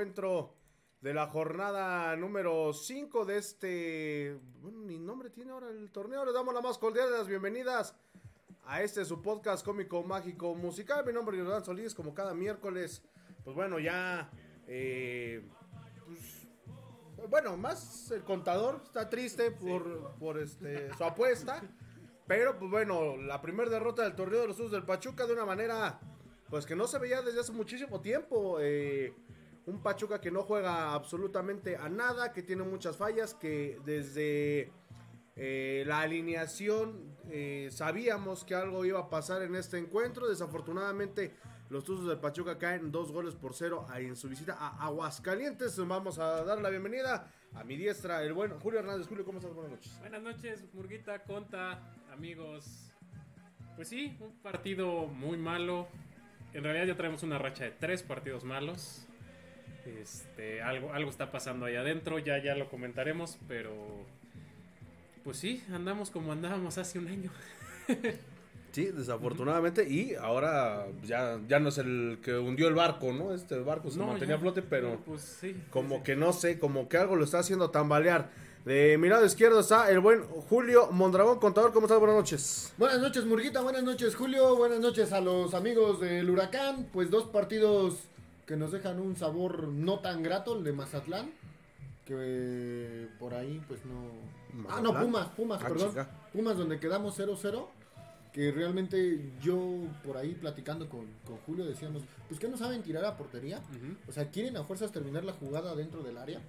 encuentro de la jornada número 5 de este. Bueno, ni nombre tiene ahora el torneo. Les damos la más cordial de las bienvenidas a este su podcast cómico, mágico, musical. Mi nombre es Jordan Solís, como cada miércoles. Pues bueno, ya. eh, pues, bueno, más el contador está triste por, por este, su apuesta. Pero pues bueno, la primera derrota del torneo de los Usos del Pachuca de una manera pues que no se veía desde hace muchísimo tiempo. eh, un Pachuca que no juega absolutamente a nada, que tiene muchas fallas, que desde eh, la alineación eh, sabíamos que algo iba a pasar en este encuentro. Desafortunadamente los Tuzos del Pachuca caen dos goles por cero en su visita a Aguascalientes. Vamos a dar la bienvenida a mi diestra, el buen Julio Hernández. Julio, ¿cómo estás? Buenas noches. Buenas noches, Murguita, Conta, amigos. Pues sí, un partido muy malo. En realidad ya traemos una racha de tres partidos malos. Este, algo, algo está pasando ahí adentro, ya, ya lo comentaremos, pero pues sí, andamos como andábamos hace un año. Sí, desafortunadamente. Y ahora ya, ya no es el que hundió el barco, ¿no? Este barco se No, mantenía a flote, pero pues sí. como sí, que no sé, como que algo lo está haciendo tambalear. De mi lado izquierdo está el buen Julio Mondragón, contador. ¿Cómo estás? Buenas noches. Buenas noches, Murguita. Buenas noches, Julio. Buenas noches a los amigos del Huracán. Pues dos partidos que nos dejan un sabor no tan grato, el de Mazatlán. Que por ahí, pues no. Ah, no. Pumas, Pumas, Ah, perdón. chica. Pumas, donde quedamos 0-0. Que realmente yo por ahí platicando con, con Julio decíamos, pues que no saben tirar a portería. O sea, quieren a fuerzas terminar la jugada dentro del área.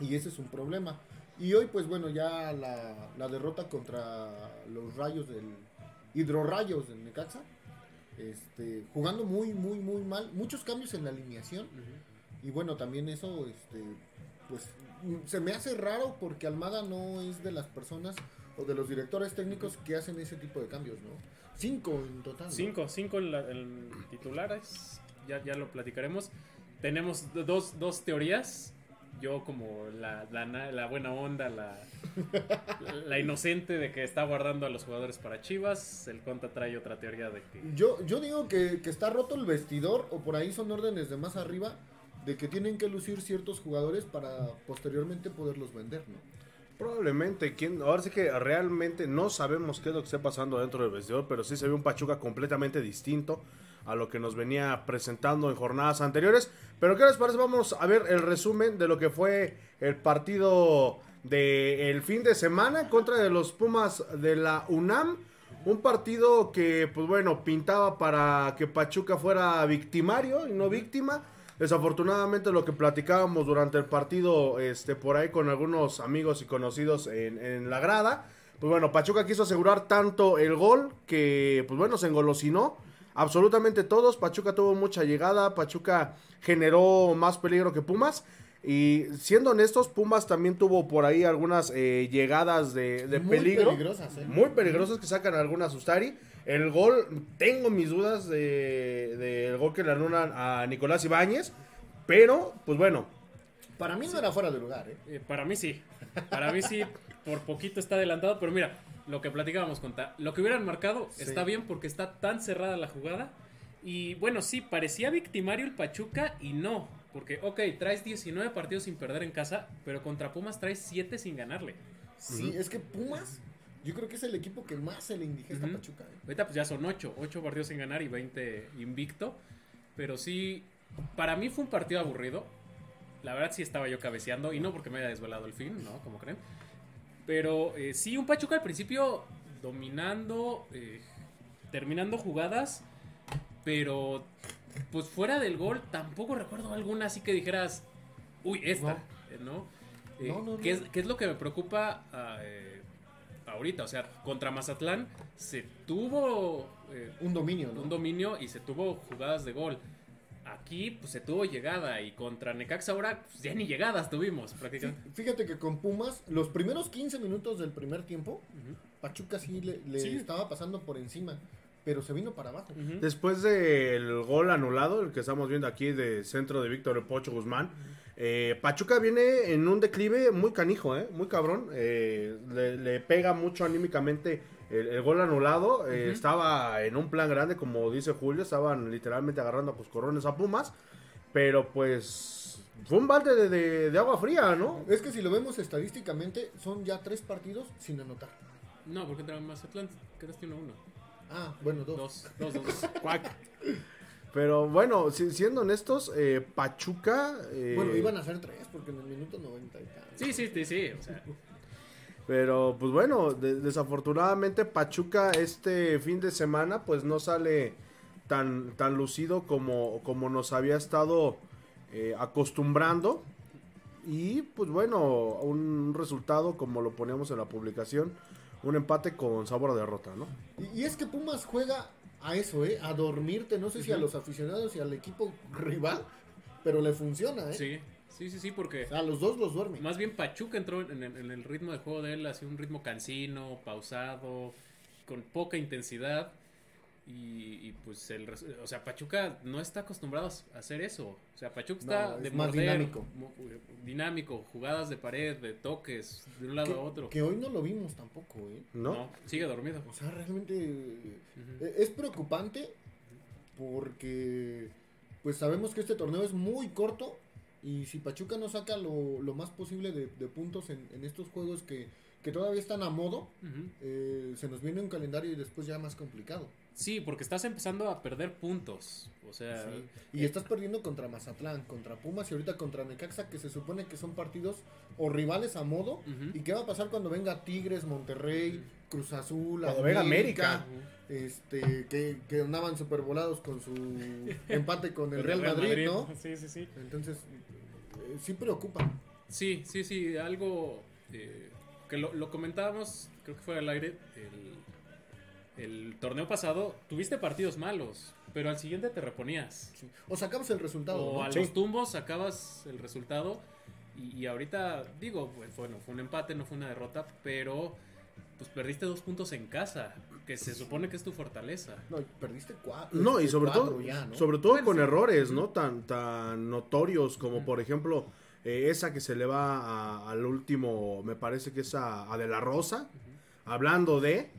Y ese es un problema. Y hoy, pues bueno, ya la, la derrota contra los rayos del. Hidrorrayos del Necaxa. Este, jugando muy, muy, muy mal. Muchos cambios en la alineación. Y bueno, también eso, este, pues se me hace raro porque Almada no es de las personas o de los directores técnicos que hacen ese tipo de cambios, ¿no? Cinco en total. ¿no? Cinco, cinco en, la- en titulares, ya, ya lo platicaremos. Tenemos dos, dos teorías. Yo como la, la, na- la buena onda, la, la inocente de que está guardando a los jugadores para Chivas. El Conta trae otra teoría de que... Yo, yo digo que, que está roto el vestidor o por ahí son órdenes de más arriba de que tienen que lucir ciertos jugadores para posteriormente poderlos vender, ¿no? Probablemente, ¿quién? ahora sí que realmente no sabemos qué es lo que esté pasando dentro del vestidor, pero sí se ve un Pachuca completamente distinto a lo que nos venía presentando en jornadas anteriores. Pero ¿qué les parece? Vamos a ver el resumen de lo que fue el partido del fin de semana contra de los Pumas de la UNAM. Un partido que, pues bueno, pintaba para que Pachuca fuera victimario y no víctima. Desafortunadamente lo que platicábamos durante el partido, este, por ahí con algunos amigos y conocidos en, en la grada, pues bueno, Pachuca quiso asegurar tanto el gol que, pues bueno, se engolosinó. Absolutamente todos. Pachuca tuvo mucha llegada. Pachuca generó más peligro que Pumas. Y siendo honestos, Pumas también tuvo por ahí algunas eh, llegadas de, de Muy peligro. peligrosas, ¿eh? Muy peligrosas que sacan algunas Ustari. El gol, tengo mis dudas de- del gol que le anulan a Nicolás Ibáñez. Pero, pues bueno, Para mí no era fuera de lugar, ¿eh? Eh, para mí sí. Para mí sí, por poquito está adelantado. Pero mira, lo que platicábamos con Ta, lo que hubieran marcado Sí. está bien porque está tan cerrada la jugada. Y bueno, sí, parecía victimario el Pachuca y no. Porque, ok, traes 19 partidos sin perder en casa, pero contra Pumas traes 7 sin ganarle. Sí, es que Pumas, yo creo que es el equipo que más se le indigesta a Ujú. Pachuca, ¿eh? Ahorita pues ya son 8, 8 partidos sin ganar y 20 invicto. Pero sí, para mí fue un partido aburrido. La verdad sí estaba yo cabeceando y no porque me haya desvelado el fin, ¿no? Como creen. Pero eh, sí, un Pachuca al principio dominando, eh, terminando jugadas, pero pues fuera del gol tampoco recuerdo alguna así que dijeras, uy, esta, eh, ¿no? Eh, No, no, ¿qué. Es, qué es lo que me preocupa eh, ahorita? O sea, contra Mazatlán se tuvo eh, Un dominio, ¿no? un dominio y se tuvo jugadas de gol. Aquí pues se tuvo llegada y contra Necaxa ahora pues, ya ni llegadas tuvimos prácticamente. Fíjate que con Pumas, los primeros 15 minutos del primer tiempo. Pachuca sí le, le Sí. estaba pasando por encima, pero se vino para abajo. Ujú. Después del gol anulado, el que estamos viendo aquí de centro de Víctor El Pocho Guzmán, eh, Pachuca viene en un declive muy canijo, eh, muy cabrón. eh, le, le pega mucho anímicamente el, el gol anulado. eh, Ujú. Estaba en un plan grande, como dice Julio, estaban literalmente agarrando a coscorrones a Pumas. Pero pues fue un balde de, de- de agua fría, ¿no? Es que si lo vemos estadísticamente, son ya tres partidos sin anotar. No, porque entraba Mazatlán, quedaste 1-1. Ah, bueno, dos. Dos, dos, dos. Cuac. Pero bueno, si- siendo honestos, eh, Pachuca... eh, Bueno, iban a ser tres porque en el minuto 90 y tal. Sí, sí, sí, sí. O sea, Pero pues bueno, de- desafortunadamente Pachuca este fin de semana pues no sale tan, tan lucido como, como nos había estado eh, acostumbrando. Y pues bueno, un resultado como lo poníamos en la publicación, un empate con sabor a derrota, ¿no? Y, y es que Pumas juega a eso, ¿eh? A dormirte, no sé si a los aficionados y al equipo rival, pero le funciona, ¿eh? sí, sí, sí, sí, porque A los dos los duerme. más bien Pachuca entró en el, en el ritmo de juego de él, así un ritmo cansino, pausado, con poca intensidad. Y, y, pues el o sea Pachuca no está acostumbrado a hacer eso o sea Pachuca está No, es de más morder, dinámico. dinámico jugadas de pared de toques de un lado a otro Que hoy no lo vimos tampoco, ¿eh? ¿No? no sigue dormido O sea, realmente eh, es preocupante porque pues sabemos que este torneo es muy corto y si Pachuca no saca lo, lo más posible de, de puntos en, en estos juegos que, que todavía están a modo, eh, se nos viene un calendario y después ya más complicado. Sí, porque estás empezando a perder puntos. O sea, Sí. Y estás perdiendo contra Mazatlán, contra Pumas y ahorita contra Necaxa, que se supone que son partidos o rivales a modo. ¿Y qué va a pasar cuando venga Tigres, Monterrey, Cruz Azul, Cuando venga América. Este, que, que andaban supervolados con su empate con el Real, Madrid, ¿no? Sí, sí, sí. Entonces, eh, sí preocupa. Sí, sí, sí, algo eh, que lo, lo comentábamos, creo que fue al aire, el, el torneo pasado, tuviste partidos malos, pero al siguiente te reponías. Sí. O sacamos el resultado. O ¿no? a Sí. los tumbos sacabas el resultado y, y ahorita, digo, pues, bueno, fue un empate, no fue una derrota, pero pues perdiste dos puntos en casa, que se supone que es tu fortaleza. No, perdiste cuatro. No, y sobre cuatro todo, ya, ¿no? sobre todo Bueno, con sí. errores, ¿no? Tan, tan notorios como por ejemplo eh, esa que se le va a- al último, me parece que es a, a De La Rosa, hablando de,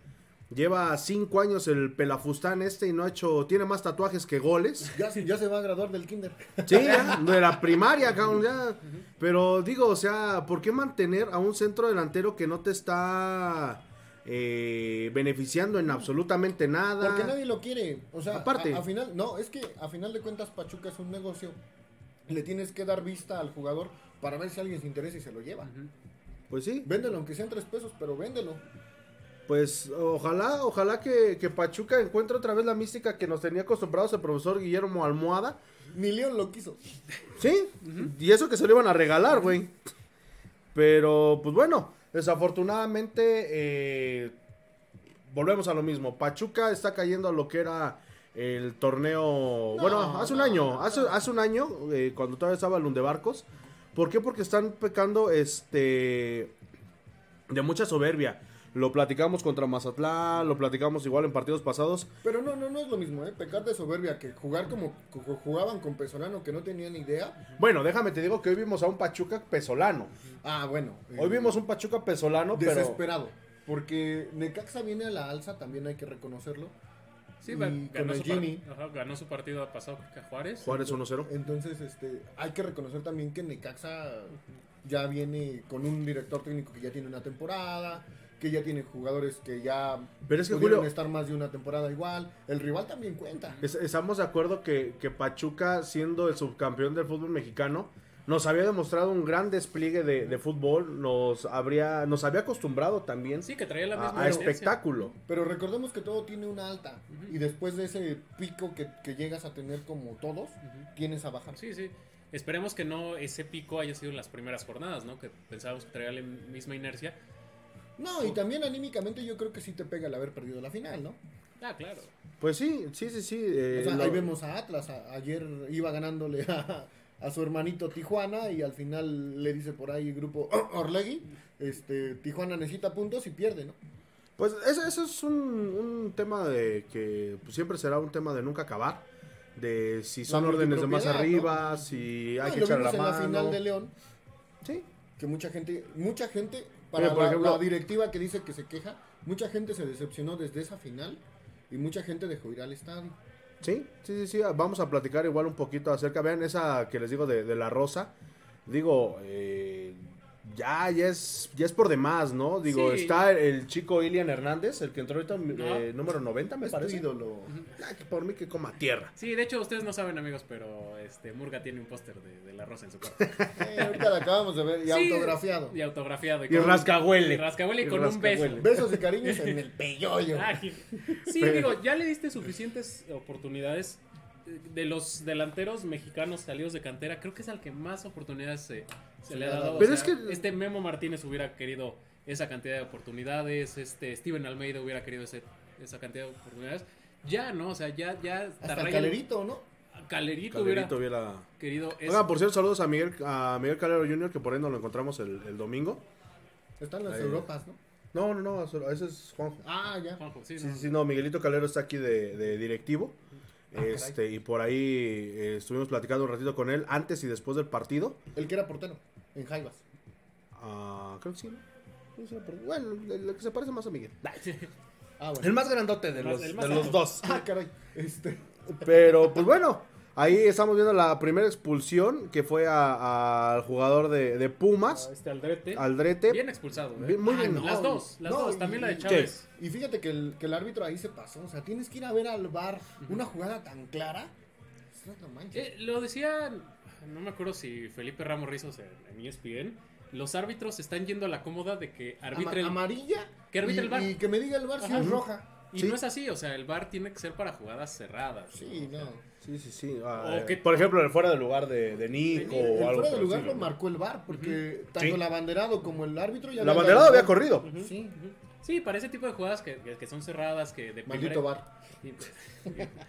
lleva cinco años el pelafustán este y no ha hecho, tiene más tatuajes que goles. Ya, ya se va a graduar del kinder. Sí, ya, de la primaria, cabrón, ya. Pero digo, o sea, ¿por qué mantener a un centro delantero que no te está eh, beneficiando en absolutamente nada? Porque nadie lo quiere. O sea, Aparte. A, a final, no, es que a final de cuentas Pachuca es un negocio. Le tienes que dar vista al jugador para ver si alguien se interesa y se lo lleva. Pues sí, Véndelo, aunque sean tres pesos, pero véndelo. Pues ojalá, ojalá que, que Pachuca encuentre otra vez la mística que nos tenía acostumbrados el profesor Guillermo Almohada. Ni León lo quiso. Sí, y eso que se lo iban a regalar, güey. Pero, pues bueno, desafortunadamente, eh, volvemos a lo mismo. Pachuca está cayendo a lo que era el torneo. bueno, hace un año, hace, hace un año, eh, cuando todavía estaba el Lundebarcos. ¿Por qué? Porque están pecando este de mucha soberbia. Lo platicamos contra Mazatlán, lo platicamos igual en partidos pasados. Pero no, no, no es lo mismo, ¿eh? Pecar de soberbia que jugar como, jugaban con Pesolano que no tenían idea. Bueno, déjame te digo que hoy vimos a un Pachuca pesolano. Ah, bueno. eh, Hoy vimos un Pachuca pesolano, pero desesperado. Porque Necaxa viene a la alza, también hay que reconocerlo. Sí, Y va- con ganó, el su Jimmy. ajá, ganó su partido pasado que a Juárez. Juárez 1-0. Entonces, este, hay que reconocer también que Necaxa ya viene con un director técnico que ya tiene una temporada, que ya tiene jugadores que ya Pero es que, pudieron Julio- estar más de una temporada igual. El rival también cuenta. Es- estamos de acuerdo que, que Pachuca, siendo el subcampeón del fútbol mexicano, nos había demostrado un gran despliegue de, de fútbol, nos habría, nos había acostumbrado también Sí, que traía la a, misma a tendencia. espectáculo. Pero recordemos que todo tiene una alta. Ujú. Y después de ese pico que, que llegas a tener como todos, Ujú. tienes a bajar. Sí, sí. Esperemos que no ese pico haya sido en las primeras jornadas, ¿no? Que pensábamos que traía la misma inercia. No, y también anímicamente yo creo que sí te pega el haber perdido la final, ¿no? Ah, claro. Pues sí, sí, sí, sí. eh, O sea, lo- ahí vemos a Atlas. a- ayer iba ganándole a, a su hermanito Tijuana y al final le dice por ahí el grupo Orlegui, este, Tijuana necesita puntos y pierde, ¿no? Pues eso, eso es un, un tema de que pues, siempre será un tema de nunca acabar. De si son La órdenes de más arriba, si hay No, que lo echar la vimos en la final mano. de León, Sí, que mucha gente, mucha gente, para Mira, por la, ejemplo- la directiva que dice que se queja, mucha gente se decepcionó desde esa final y mucha gente dejó ir al estadio. Sí, sí, sí, sí. Vamos a platicar igual un poquito acerca. Vean esa que les digo de, de la rosa. Digo, eh, ya, ya es, ya es por demás, ¿no? Digo, Sí. está el, chico Ilian Hernández, el que entró ahorita, No. eh, número 90, me Es parece. ídolo. Ah, que por mí que coma tierra. Sí, de hecho ustedes no saben amigos, pero este Murga tiene un póster de, de la rosa en su cuarto. Eh, ahorita lo acabamos de ver y Sí, autografiado. Y autografiado. Y rascahuele. Y rascahuele y Y con un beso. rascahuele. Besos y cariños en el peyoyo. Ah, sí, Sí, digo, ya le diste suficientes oportunidades. De los delanteros mexicanos salidos de cantera, creo que es al que más oportunidades se, se le ha dado. O Pero sea, es que- Este Memo Martínez hubiera querido esa cantidad de oportunidades. Este Steven Almeida hubiera querido ese- esa cantidad de oportunidades. Ya, ¿no? O sea, ya. ya Hasta el calerito, ¿no? Calerito, Calerito hubiera hubiera... querido. eso. Oigan, por cierto, saludos a Miguel, a Miguel Calero Jr., que por ahí nos lo encontramos el, el domingo. Están las Ahí. Europas, ¿no? No, no, no, eso- ese es Juanjo. Ah, ya. Juanjo, sí, Sí, no. sí, sí, no, Miguelito Calero está aquí de, de directivo. Ah, caray. este, y por ahí eh, estuvimos platicando un ratito con él antes y después del partido. El que era portero, en Jaivas. Ah, creo que sí, ¿no? Bueno, el, el que se parece más a Miguel. Ah, bueno. El más grandote de los, más de los dos. Ah, caray. Este. Pero, pues bueno, ahí estamos viendo la primera expulsión que fue a- al jugador de, de Pumas, Este Aldrete. Aldrete. Bien expulsado. ¿eh? Bien, muy Ah, bien. no, Las dos, las no, dos. También y- la de Chávez. Y fíjate que el, que el árbitro ahí se pasó. O sea, tienes que ir a ver al bar una jugada tan clara. No manches. Eh, lo decía, no me acuerdo si Felipe Ramos Rizos en, en ESPN. Los árbitros están yendo a la cómoda de que arbitre Ama- el amarilla. Que arbitre y, el VAR. Y que me diga el bar si Ajá. es roja. Y Sí. no es así, o sea, el VAR tiene que ser para jugadas cerradas. Sí, no. Sí, sí, sí. Ah, O eh, que- Por ejemplo, el fuera de lugar de, de Nico Nico. o El algo fuera de por el lugar lo ¿no? marcó el bar porque tanto Sí. el abanderado como el árbitro ya El abanderado había corrido. Sí. Sí, para ese tipo de jugadas que, que- son cerradas, que de Maldito primera- bar.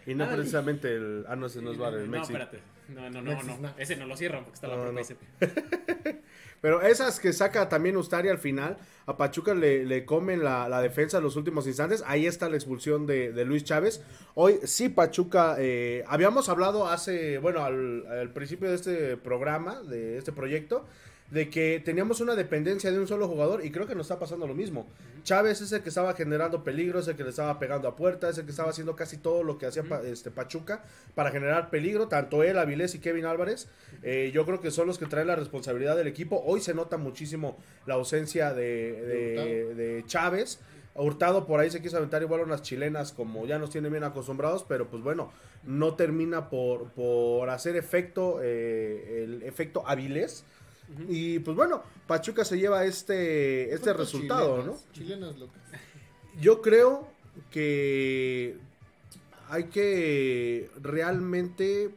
Y no precisamente el. Ah, no, ese no es bar, el No, México. espérate. No, no, no, no. Snacks. Ese no lo cierran porque está la No, propia no. Pero esas que saca también Ustari al final, a Pachuca le, le comen la, la defensa en los últimos instantes. Ahí está la expulsión de, de Luis Chávez. Hoy sí, Pachuca. eh, habíamos hablado hace, bueno, al, al principio de este programa, de este proyecto, de que teníamos una dependencia de un solo jugador y creo que nos está pasando lo mismo. Chávez es el que estaba generando peligro, es el que le estaba pegando a puertas, es el que estaba haciendo casi todo lo que hacía Pa- este, Pachuca para generar peligro, tanto él, Avilés y Kevin Álvarez. Eh, yo creo que son los que traen la responsabilidad del equipo. Hoy se nota muchísimo la ausencia de, de- de Chávez. Hurtado por ahí se quiso aventar igual unas chilenas como ya nos tienen bien acostumbrados, pero pues bueno, no termina por, por hacer efecto, eh, el efecto Avilés. Y pues bueno, Pachuca se lleva este, este ¿Cuántas resultado, ¿no? Chilenas locas. Yo creo que hay que realmente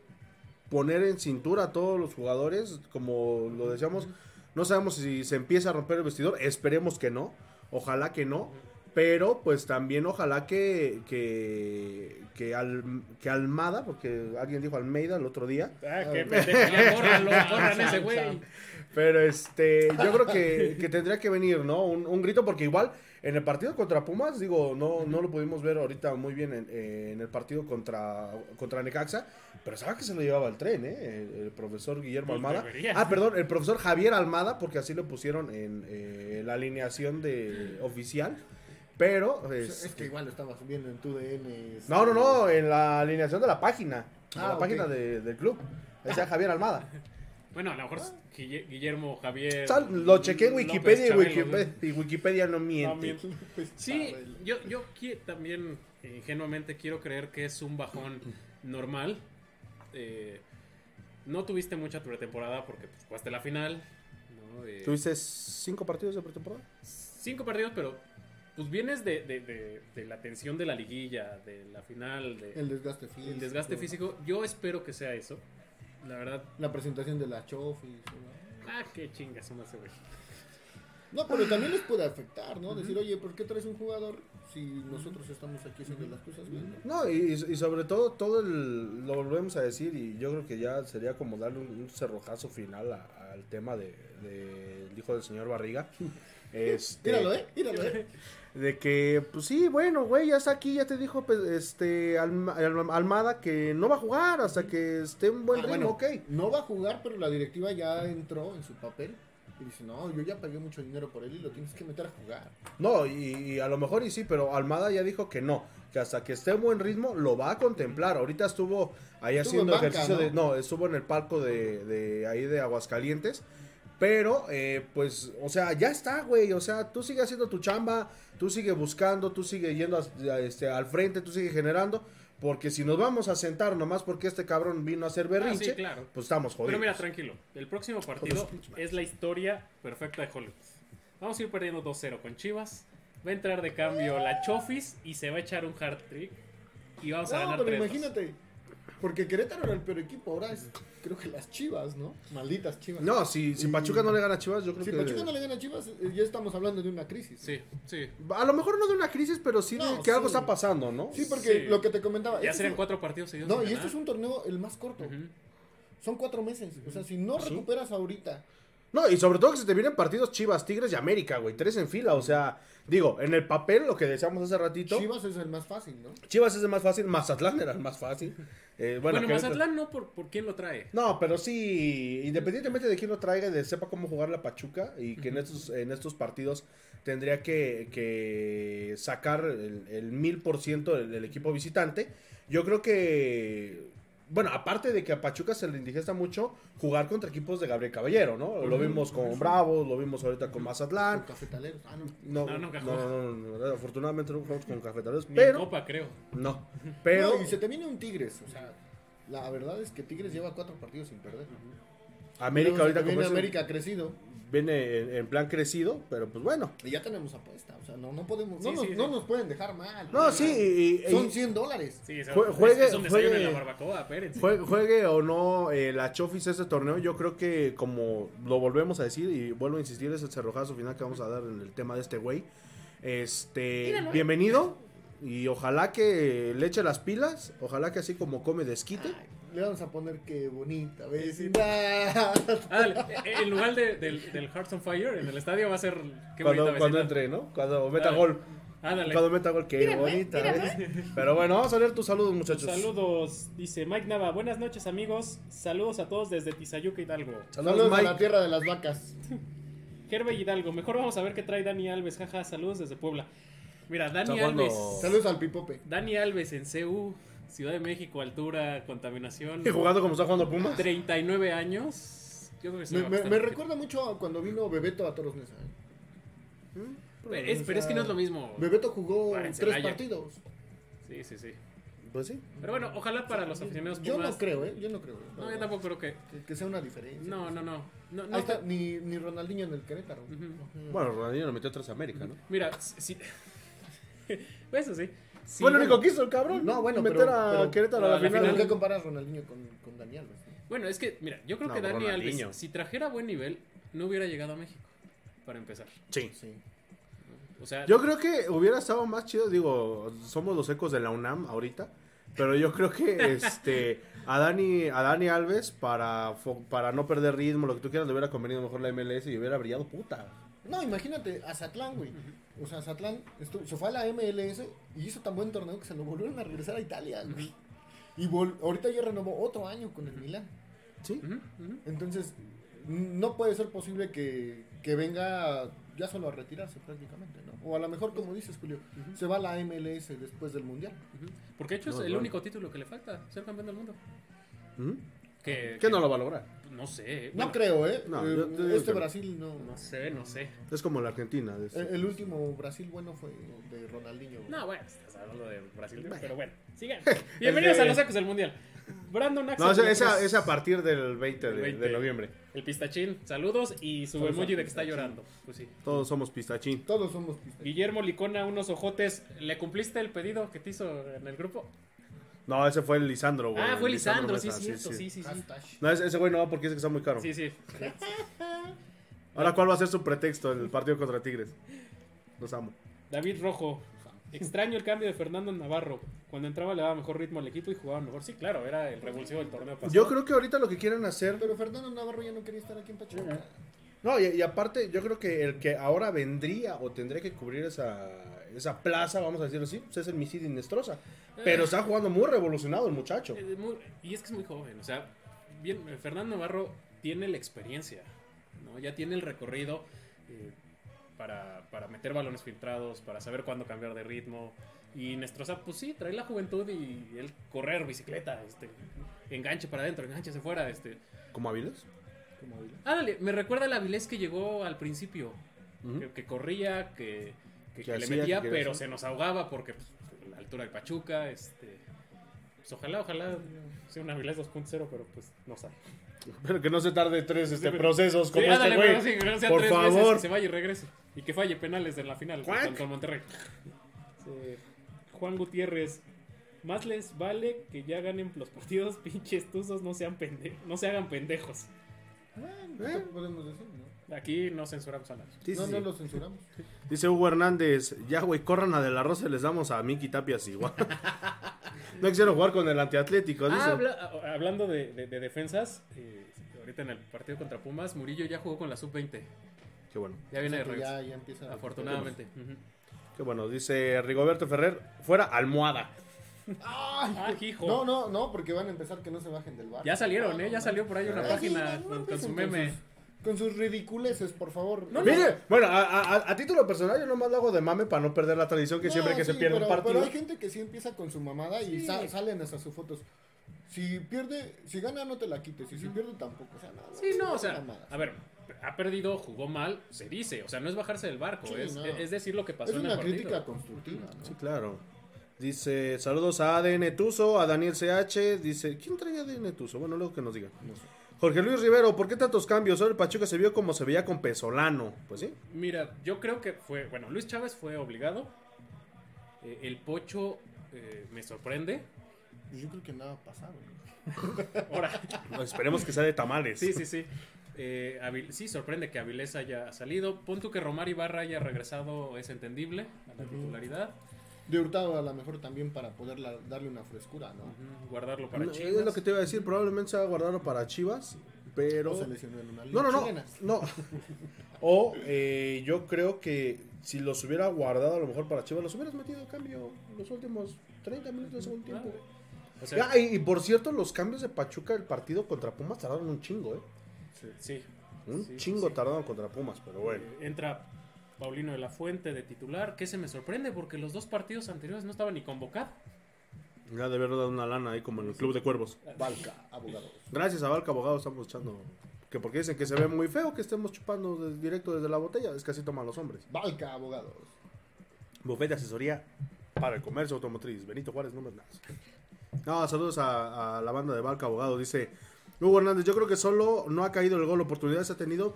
poner en cintura a todos los jugadores, como lo decíamos, no sabemos si se empieza a romper el vestidor, esperemos que no, ojalá que no, pero pues también ojalá que que, que, Al- que Almada, porque alguien dijo Almeida el otro día, Ah, bórralo, borran ese güey. Pero este, yo creo que, que tendría que venir, ¿no? Un, un grito, porque igual en el partido contra Pumas, digo, no, no lo pudimos ver ahorita muy bien en, en el partido contra, contra Necaxa, pero sabes que se lo llevaba el tren, ¿eh? El, el profesor Guillermo Pues Almada. debería. Ah, perdón, el profesor Javier Almada, porque así lo pusieron en eh, la alineación de oficial. Pero, Es que igual lo estabas viendo en tu DN. no, no, no, en la alineación de la página, de Ah, la página de- del club. Decía Javier Almada. Bueno, a lo mejor Guillermo Javier. Sal- Lo chequé en López Wikipedia y Chabelo, Wikipedia, y Wikipedia no miente. No miente. Pues, Sí, yo, yo también eh, ingenuamente quiero creer que es un bajón normal. Eh, no tuviste mucha pretemporada porque pues, jugaste la final. ¿no? Eh, ¿Tuviste cinco partidos de pretemporada? cinco partidos, pero pues vienes de, de- de- de la tensión de la liguilla, de la final, de, El desgaste físico. el desgaste físico. Yo espero que sea eso. La verdad, La presentación de la Chofis. ¿no? ah, qué chingas ese güey. No, pero también les puede afectar, ¿no? Decir, oye, ¿por qué traes un jugador si nosotros estamos aquí haciendo las cosas bien? ¿no? No, y, y sobre todo, todo el, lo volvemos a decir y yo creo que ya sería como darle un, un cerrojazo final a- al tema de, de- del hijo del señor Barriga. Este, Míralo, ¿eh? Míralo, ¿eh? De que, pues sí, bueno, güey, ya está aquí, ya te dijo pues, este Alma- Alma- Almada que no va a jugar hasta que esté en buen Ah, ritmo, bueno, ok. No va a jugar, pero la directiva ya entró en su papel y dice, no, yo ya pagué mucho dinero por él y lo tienes que meter a jugar. No, y, y a lo mejor y sí, pero Almada ya dijo que no, que hasta que esté en buen ritmo lo va a contemplar. Ahorita estuvo ahí Estuvo haciendo en banca, ejercicio de... ¿no? No, estuvo en el palco de, de ahí de Aguascalientes. Pero, eh, pues, o sea, ya está, güey. O sea, tú sigues haciendo tu chamba, tú sigues buscando, tú sigues yendo a- a, este, al frente, tú sigues generando. Porque si nos vamos a sentar nomás porque este cabrón vino a hacer berrinche, Ah, sí, claro. pues estamos jodidos. Pero mira, tranquilo. El próximo partido es la historia perfecta de Hollywood. Vamos a ir perdiendo 2-0 con Chivas. Va a entrar de cambio la Chofis y se va a echar un hard trick. Y vamos a No, ganar pero 3 imagínate. Porque Querétaro era el peor equipo, ahora es creo que las Chivas, ¿no? Malditas Chivas. No, si, si Y- Pachuca no le gana a Chivas, yo creo Si que... Pachuca no le gana a Chivas, eh, ya estamos hablando de una crisis. Sí, sí. A lo mejor no de una crisis, pero sí de que algo está pasando, ¿no? Sí, porque Sí. lo que te comentaba. Ya este serían un- cuatro partidos seguidos. No, y este ganar. es un torneo el más corto. Son cuatro meses. O sea, si no Sí. recuperas ahorita. No, y sobre todo que se te vienen partidos Chivas, Tigres y América, güey. Tres en fila, o sea, digo, en el papel, lo que decíamos hace ratito, Chivas, Chivas es el más fácil, ¿no? es el más fácil, Mazatlán era el más fácil. Eh, bueno, Mazatlán no por, por quién lo trae. No, pero sí, independientemente de quién lo traiga y de sepa cómo jugar la Pachuca y que en estos, en estos partidos tendría que, que sacar el, mil por ciento del equipo visitante, yo creo que, bueno, aparte de que a Pachuca se le indigesta mucho jugar contra equipos de Gabriel Caballero, ¿no? Lo vimos con Bravos, lo vimos ahorita con Mazatlán. Con cafetaleros. Ah, no. No, No, no, afortunadamente no jugamos con cafetaleros, pero, Copa, creo. no, pero, No, y se te viene un Tigres. O sea, la verdad es que Tigres lleva cuatro partidos sin perder. América ahorita como América crecido. Viene en, en plan crecido, pero pues bueno. Y ya tenemos apuesta. O sea, no, no podemos. Sí, no, nos, sí, no nos pueden dejar mal. No, sí, y- y- Son y- 100 dólares. Sí, eso- Jue- es- juegue- es un desayuno juegue- en la barbacoa, espérense. Jue- Juegue o no eh, la Chofis este torneo, yo creo que como lo volvemos a decir y vuelvo a insistir, es el cerrojazo final que vamos a dar en el tema de este güey. Este, Míralo. bienvenido y ojalá que le eche las pilas, ojalá que así como come desquite. Ay, le vamos a poner qué bonita vecindad. Ah. Eh, En lugar de- del, del Hearts on Fire, en el estadio va a ser. Qué cuando, bonita cuando entre, ¿no? Cuando meta Dale. gol. Ándale. Cuando meta gol, qué bonita. ¿eh? Pero bueno, vamos a leer tus saludos, muchachos. Saludos, dice Mike Nava. Buenas noches, amigos. Saludos a todos desde Tizayuca, Hidalgo. Saludos, Saludos a la tierra de las vacas. Gerbe Hidalgo. Mejor vamos a ver qué trae Dani Alves. Jaja, saludos desde Puebla. Mira, Dani Alves. Saludos al Pipope. Dani Alves en CU, Ciudad de México, altura, contaminación. Y jugando como está jugando Pumas. 39 años. Yo creo que se Me, recuerda mucho a cuando vino Bebeto a Toros Nesa. ¿eh? Es- pero es que no es lo mismo. Bebeto jugó tres Celaya. partidos. Sí, sí, sí. Pues sí. Pero bueno, ojalá para los aficionados Yo Pumas. no creo, ¿eh? Yo no creo. No, yo tampoco creo que. Que, que sea una diferencia. No, no, no. no, no Ahí está, ni, ni Ronaldinho en el Querétaro. Bueno, Ronaldinho lo metió tres a América, ¿no? Mira, si. Eso sí. Sí, bueno, lo único bueno. que hizo el cabrón. No, bueno, meter pero- a pero- Querétaro a a la la final. ¿Por final. qué comparas Ronaldinho con, con Dani Alves? Bueno, es que, mira, yo creo No, que Dani. Alves, si trajera buen nivel, no hubiera llegado a México. Para empezar. Sí. Sí. O sea, Yo creo que hubiera estado más chido, digo, somos los ecos de la UNAM ahorita, pero yo creo que este a Dani a Dani Alves para fo- para no perder ritmo, lo que tú quieras, le hubiera convenido mejor la MLS y hubiera brillado puta. No, imagínate, a Zatlán, güey. O sea, Zatlán estu- se fue a la MLS y hizo tan buen torneo que se lo volvieron a regresar a Italia, güey. Y vol- ahorita ya renovó otro año con el Milan. ¿Sí? Entonces, no puede ser posible que, que venga ya solo a retirarse prácticamente, ¿no? O a lo mejor, como dices, Julio, se va a la MLS después del Mundial. Porque de hecho No, es el bueno. único título que le falta, ser campeón del mundo. ¿Mm? Que, ¿Qué no lo va a lograr? No sé. No bueno, creo, ¿eh? No, Eh, yo- yo digo este no. Brasil no. No sé, no sé. Es como la Argentina. es- El, el último Brasil bueno fue de Ronaldinho. No, bueno, estás hablando de Brasil, pero bueno, sigan. Bienvenidos de- a los ecos del mundial. Brandon Axel. no, Cruz, esa, esa a partir del 20 de, El 20. de noviembre. El pistachín, saludos y su emoji de que está pistachín. llorando. Pues sí. Todos somos pistachín. Todos somos pistas. Guillermo Licona, unos ojotes. ¿Le cumpliste el pedido que te hizo en el grupo? No, ese fue el Lisandro, güey. ah, fue Lisandro, sí, sí, sí, sí. No, ese, ese güey no, porque dice que está muy caro. Sí, sí. Ahora, ¿cuál va a ser su pretexto en el partido contra Tigres? Los amo. David Rojo. Extraño el cambio de Fernando Navarro. Cuando entraba le daba mejor ritmo al equipo y jugaba mejor. Sí, claro, era el revulsivo del torneo pasado. Yo creo que ahorita lo que quieren hacer Pero Fernando Navarro ya no quería estar aquí en Pachuca. No, y, y aparte, yo creo que el que ahora vendría o tendría que cubrir esa, esa plaza, vamos a decirlo así, pues es el Misidi Nestroza. Pero está jugando muy revolucionado el muchacho. Eh, muy- y es que es muy joven, o sea, bien, eh, Fernando Navarro tiene la experiencia, ¿no? Ya tiene el recorrido. eh, para, para meter balones filtrados, para saber cuándo cambiar de ritmo. Y Nestroza, pues sí, trae la juventud y el correr, bicicleta, este, enganche para adentro, enganche hacia afuera. Este. ¿Como Aviles? Como Ávila. Ándale, me recuerda la Avilés que llegó al principio, que corría, que, que- Que que le metía, que quería pero hacer. se nos ahogaba porque pues, la altura del Pachuca, este... Pues ojalá, ojalá sea una Avilés 2.0, pero pues no sabe. Pero que no se tarde tres este, Sí, procesos como Sí, este güey. pero sí, no sea Por favor. que se vaya y regrese. Y que falle penales en la final Cuac. con, con Monterrey. Sí. Juan Gutiérrez. Más les vale que ya ganen los partidos, pinches tuzos, no sean pende no se hagan pendejos. Bueno, ¿Eh? ¿qué podemos decir? ¿no? Aquí no censuramos a nadie. Sí, no, sí. no lo censuramos. Dice Hugo Hernández, ya güey, corran a De La Rosa y les damos a Miki Tapias igual. no quisieron jugar con el antiatlético, dice. Ah, habla- a- hablando de, de- de defensas, eh, ahorita en el partido contra Pumas, Murillo ya jugó con la sub-20. Qué bueno, Ya viene de O sea ya, ya empieza Afortunadamente. Qué bueno. Dice Rigoberto Ferrer, fuera almohada. ¡Ay! Ah, hijo. No, no, no, porque van a empezar que no se bajen del bar. Ya salieron, ¿eh? Ya salió por ahí una página con, su meme. Con sus ridiculeces, por favor. No, Mire, bueno, a, a- a título personal yo nomás lo hago de mame para no perder la tradición que No, siempre que se pierde pero, un partido. Pero hay gente que sí empieza con su mamada y Sí. sa- salen hasta sus fotos. Si pierde, si gana no te la quites y si pierde tampoco. O sea, no, Sí, no, o sea, mamadas. a ver, ha perdido, jugó mal, se dice. O sea, no es bajarse del barco, Sí, es, no. es decir lo que pasó es en el una partido. crítica constructiva. ¿no? Sí, claro. Dice, saludos a ADN Tuzo, a Daniel CH. Dice, ¿quién trae ADN Tuzo? Bueno, luego que nos digan. No sé. Jorge Luis Rivero, ¿por qué tantos cambios? Solo el Pachuca se vio como se veía con Pesolano. Pues sí. Mira, yo creo que fue, bueno, Luis Chávez fue obligado. Eh, el Pocho eh, me sorprende. Pues Yo creo que nada ha pasado. ¿no? Ahora, Esperemos que sea de tamales. sí, sí, sí. Eh, Avil- sí, sorprende que Avilés haya salido. Pon tú que Romar Ibarra haya regresado, es entendible a la titularidad. De Hurtado a lo mejor también para poder la- darle una frescura, ¿no? Guardarlo para No, Chivas. es lo que te iba a decir, probablemente se va a guardarlo para Chivas, pero... No se lesionó en una No, no, no, no. O eh, yo creo que si los hubiera guardado a lo mejor para Chivas, los hubieras metido a cambio los últimos 30 minutos del segundo tiempo. O sea, Ah, y, y por cierto, los cambios de Pachuca del partido contra Pumas tardaron un chingo, ¿eh? sí. Un Sí, chingo sí. tardaron contra Pumas, pero bueno. Entra Paulino de la Fuente de titular, que se me sorprende porque los dos partidos anteriores no estaba ni convocado. Ya de haber dado una lana ahí como en el Club de Cuervos. Valca, abogados. Gracias a Valca Abogado estamos echando... Que porque dicen que se ve muy feo que estemos chupando de- directo desde la botella. Es que así toman los hombres. Valca, abogados. Bufete de asesoría para el comercio automotriz. Benito Juárez, no más nada. No, saludos a, a la banda de Valca Abogado. Dice Hugo Hernández, yo creo que solo no ha caído el gol. Oportunidades ha tenido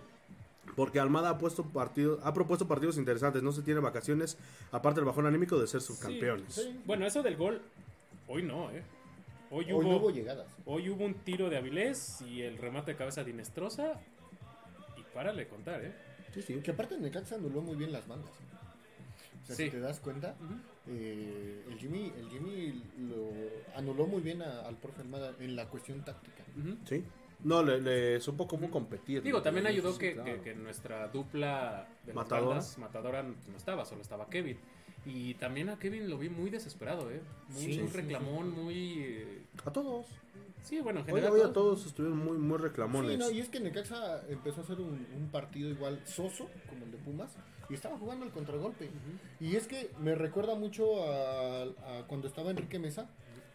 porque Almada ha, puesto partido, ha propuesto partidos interesantes. No se tiene vacaciones, aparte del bajón anímico de ser subcampeones. Sí. Bueno, eso del gol, hoy no, ¿eh? Hoy, Hoy hubo, no hubo llegadas. hoy hubo un tiro de Avilés y el remate de cabeza de Inestrosa. Y párale contar, ¿eh? Sí, sí. Que aparte Necaxa anuló muy bien las bandas. O sea, Sí. si te das cuenta, eh, el Jimmy, el Jimmy lo anuló muy bien a- al profe Almada en la cuestión táctica. Sí. No, le, le supo cómo competir. Digo, también ayudó sí, que, claro. que- que nuestra dupla de las Matadora. bandas, Matadora no estaba, solo estaba Kevin. Y también a Kevin lo vi muy desesperado, ¿eh? Muy, Sí, muy sí, reclamón, muy... eh, A todos. Sí, bueno, en Hoy, general... hoy a todos- todos estuvieron muy, muy reclamones. Sí, no, y es que Necaxa empezó a hacer un, un partido igual soso, como el de Pumas, y estaba jugando al contragolpe. Y es que me recuerda mucho a, a cuando estaba Enrique Mesa,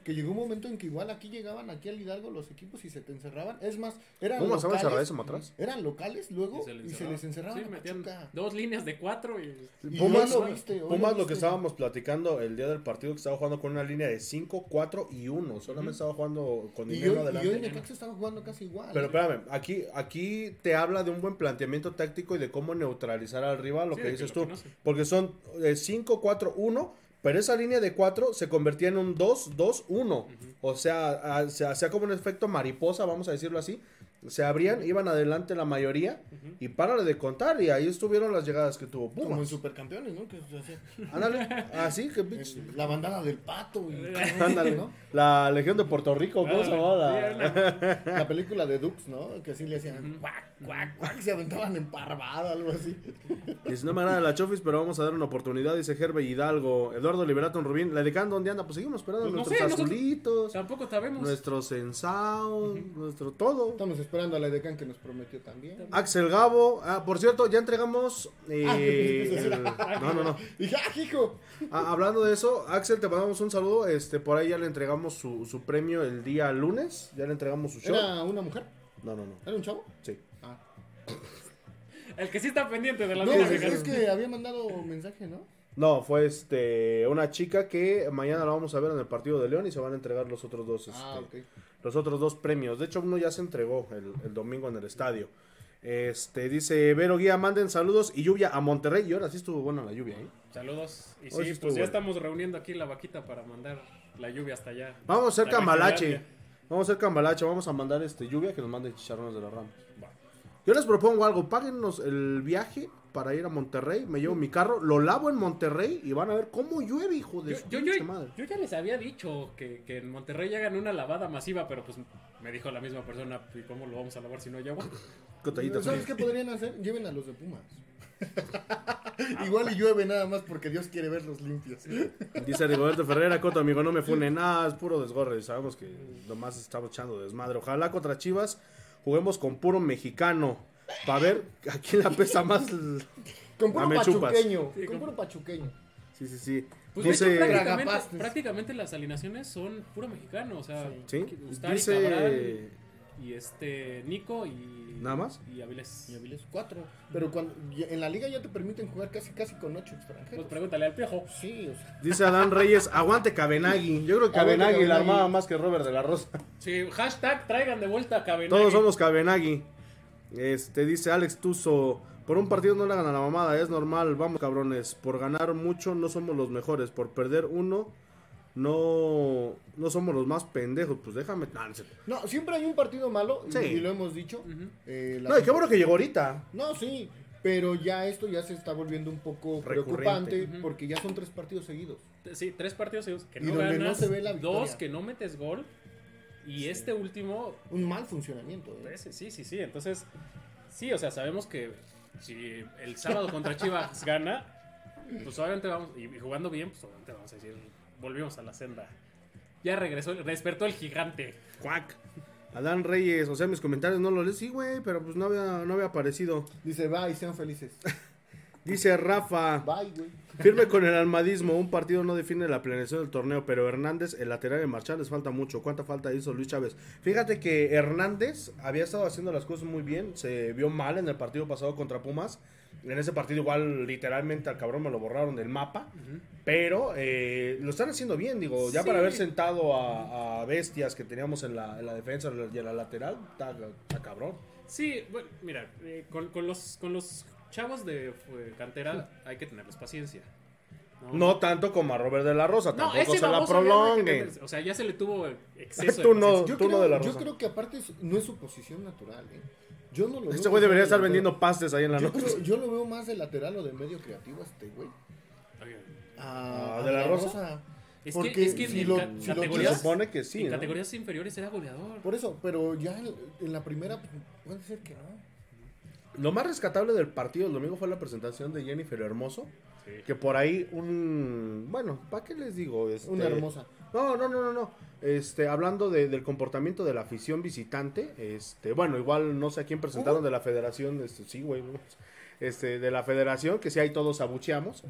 que llegó un momento en que igual aquí llegaban aquí al Hidalgo los equipos y se te encerraban. Es más, eran ¿Cómo locales, encerradísimo atrás? eran locales luego Y y se, se, les encerraban Sí, metían dos líneas de cuatro y... Y Pumas, lo viste, hoy Pumas lo viste. que estábamos platicando el día del partido que estaba jugando con una línea de 5, 4 y 1. Solamente estaba jugando con Y dinero hoy, y adelante. hoy Necaxa estaba jugando casi igual. Pero ¿eh? espérame, aquí, aquí te habla de un buen planteamiento táctico y de cómo neutralizar al rival, lo Sí, que dices que lo tú. conoce. Porque son 5, 4, 1, pero esa línea de 4 se convertía en un 2, 2, 1. O sea, se hacía como un efecto mariposa, vamos a decirlo así. Se abrían, iban adelante la mayoría y párale de contar. Y ahí estuvieron las llegadas que tuvo como en Pumas. Supercampeones, ¿no? Que hacía- Ándale, así que bitch. la bandada del pato y Ándale, ¿no? La Legión de Puerto Rico, ¿cómo se llamaba? La- película de Dux, ¿no? Que así le hacían cuac, cuac, cuac, y se aventaban en parvada, algo así. Dice, no me agrada la Chofis, pero vamos a dar una oportunidad, dice Gerbe Hidalgo. Eduardo Liberato Rubín. ¿La Decán dónde anda? Pues seguimos esperando Pues no nuestros sé, nosotros- azulitos, Tampoco sabemos. nuestro Sensao, nuestro todo. Estamos Esperando a la Decan que nos prometió también. Axel Gabo, ah, por cierto, ya entregamos. eh, Ah, el- no, no, no. Dije, ¡ah, hijo! Ah, hablando de eso, Axel, te mandamos un saludo. Este, por ahí ya le entregamos su, su premio el día lunes. Ya le entregamos su show. ¿Era una mujer? No, no, no. ¿Era un chavo? Sí. Ah. El que sí está pendiente de las No, es, veganas. es que había mandado mensaje, ¿no? No, fue este una chica que mañana la vamos a ver en el partido de León y se van a entregar los otros dos, este, Ah, ok. Los otros dos premios. De hecho, uno ya se entregó el, el domingo en el estadio. Este dice Vero Guía, manden saludos y lluvia a Monterrey. Y ahora sí estuvo buena la lluvia, ¿eh? Saludos. Y sí, sí pues ya bueno. estamos reuniendo aquí la vaquita para mandar la lluvia hasta allá. Vamos a hacer La cambalache. Vamos a hacer cambalache. Vamos a mandar este lluvia que nos mande chicharrones de la rama. Yo les propongo algo. Páguennos el viaje para ir a Monterrey. Me llevo mi carro, lo lavo en Monterrey y van a ver cómo llueve, hijo de Yo, su yo, pinche yo- madre. yo ya les había dicho que, que en Monterrey hagan una lavada masiva, pero pues me dijo la misma persona, ¿y cómo lo vamos a lavar si no hay agua? ¿Sabes qué podrían hacer? Lleven a los de Pumas. Igual y llueve nada más porque Dios quiere verlos limpios. Dice Rigoberto Ferrera, Coto, amigo, no me funen. Nada, es puro desgorre. Sabemos que nomás estamos echando desmadre. Ojalá contra Chivas juguemos con puro mexicano. Para ver a quién la pesa más. Con puro Ah, pachuqueño. Sí, con puro pachuqueño. Sí, sí, sí. Pues Dice, hecho, prácticamente, prácticamente las alineaciones son puro mexicano, o sea, Sí, Ustari, dice- Cabral y este Nico y ¿Nada más? y Avilés. Y Avilés, cuatro. Pero cuando, en la liga ya te permiten jugar casi casi con ocho extranjeros. Pues pregúntale al piojo. Sí, o sea. dice Adán Reyes, aguante Cabenagui. Yo creo que Cabenagui la armaba más que Robert de la Rosa. Sí, hashtag traigan de vuelta a Cabenagui. Todos somos Cabenagui. Este, dice Alex Tuzo. Por un partido no le hagan a la mamada, es normal, vamos cabrones. Por ganar mucho no somos los mejores. Por perder uno no, no somos los más pendejos. Pues déjame. No, siempre hay un partido malo, y- Sí. y lo hemos dicho. Eh, la- No, y qué bueno que llegó ahorita. No, sí, pero ya esto ya se está volviendo un poco Recurrente. preocupante porque ya son tres partidos seguidos. Sí, tres partidos seguidos que Y no donde ganas, no se ve la victoria. dos que no metes gol y este último Un mal funcionamiento. ¿eh? Pues, sí, sí, sí. Entonces, sí, o sea, sabemos que si el sábado contra Chivas gana, pues obviamente vamos, y y jugando bien, pues obviamente vamos a decir, volvimos a la senda. Ya regresó, despertó el gigante. Cuac. Adán Reyes, o sea, mis comentarios no los lees. Sí, güey, pero pues no había, no había aparecido. Dice, bye, sean felices. Dice Rafa. Bye, güey. Firme con el almadismo, un partido no define la planeación del torneo, pero Hernández, el lateral de Marchal, les falta mucho. ¿Cuánta falta hizo Luis Chávez? Fíjate que Hernández había estado haciendo las cosas muy bien, se vio mal en el partido pasado contra Pumas. En ese partido igual literalmente al cabrón me lo borraron del mapa, pero eh, lo están haciendo bien, digo, ya Sí. para haber sentado a, a bestias que teníamos en la, en la defensa y en la lateral, está, está cabrón. Sí, bueno, mira, eh, con, con los, con los chavos de eh, cantera hay que tenerles paciencia. No tanto como a Robert de la Rosa, No, tampoco se la tener- O sea, ya se le tuvo exceso Tú no. Yo, tú creo, no de la yo Rosa. creo que aparte es- no es su posición natural. ¿eh? Yo no lo Este veo güey debería de estar lateral. vendiendo pastes ahí en la Yo, noche. creo- yo lo veo más de lateral o de medio creativo a este güey. Ah, ¿de la Rosa? Es Porque que, es que si en lo- ca- si lo Se categorías, supone que sí, en ¿no? categorías inferiores era goleador. Por eso, pero ya en, en la primera pues, puede ser que no. Lo más rescatable del partido el domingo fue la presentación de Jennifer Hermoso. Que por ahí un... Bueno, ¿para qué les digo? Este, Una hermosa. No, no, no, no, no. Este, hablando de- del comportamiento de la afición visitante, este, bueno, igual no sé a quién presentaron de la federación, este, sí, güey, este, de la federación, que sí ahí todos abucheamos,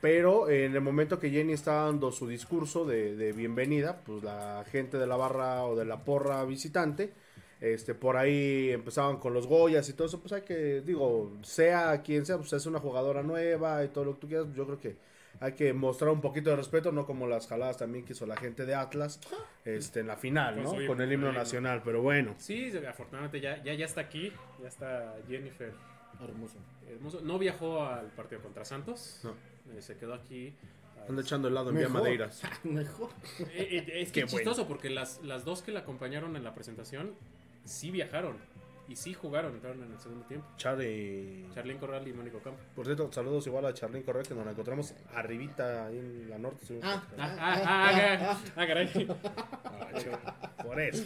pero en el momento que Jenny está dando su discurso de, de bienvenida, pues la gente de la barra o de la porra visitante, este, por ahí empezaban con los Goyas y todo eso, pues hay que, digo, sea quien sea, pues es una jugadora nueva y todo lo que tú quieras, yo creo que hay que mostrar un poquito de respeto, no como las jaladas también que hizo la gente de Atlas este, en la final, Con ¿no? Con el himno nacional, pero bueno. Sí, afortunadamente ya, ya, ya está aquí. Ya está Jennifer Hermoso. Hermoso. No viajó al partido contra Santos. No. Eh, se quedó aquí. Anda echando helado en Vía. Madeiras. Mejor. Eh, eh, es Qué que chistoso porque las, las dos que la acompañaron en la presentación sí viajaron. Y sí jugaron, entraron en el segundo tiempo. Charlie. Charlene Corral y Mónico Campo. Por cierto, saludos igual a Charlín Correa, que nos la encontramos arribita ahí en la norte. Ah. Ah, ah, ah, ah, ah, caray. Ah. Por eso.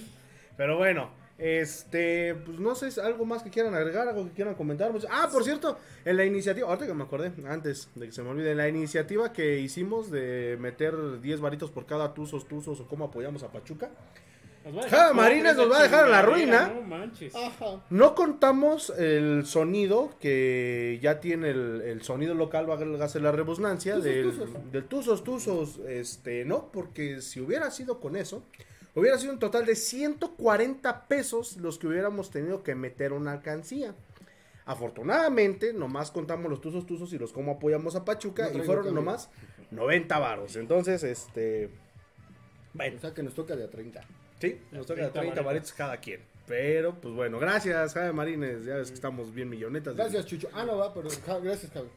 Pero bueno, este, pues no sé, algo más que quieran agregar, algo que quieran comentar. Pues- ah, por cierto, en la iniciativa, ahorita que me acordé, antes de que se me olvide, en la iniciativa que hicimos de meter 10 varitos por cada tuzos, tuzos o cómo apoyamos a Pachuca. Nos a dejar Marines nos va a dejar en la ruina. No manches. Ajá. No contamos el sonido que ya tiene el, el sonido local, válgase la rebusnancia, Tuzos, del, tuzos. del Tuzos Tuzos, este, no, porque si hubiera sido con eso, hubiera sido un total de 140 pesos los que hubiéramos tenido que meter una alcancía. Afortunadamente, nomás contamos los Tuzos Tuzos y los cómo apoyamos a Pachuca No y fueron cambio. nomás 90 varos. Entonces, este, bueno, O sea que nos toca de a 30. Sí, nos toca 30 30 varitas. varitas cada quien. Pero, pues bueno, gracias, Javi Marines. Ya ves que estamos bien millonetas. Gracias, Chucho. Ah, no va, pero gracias, Javi.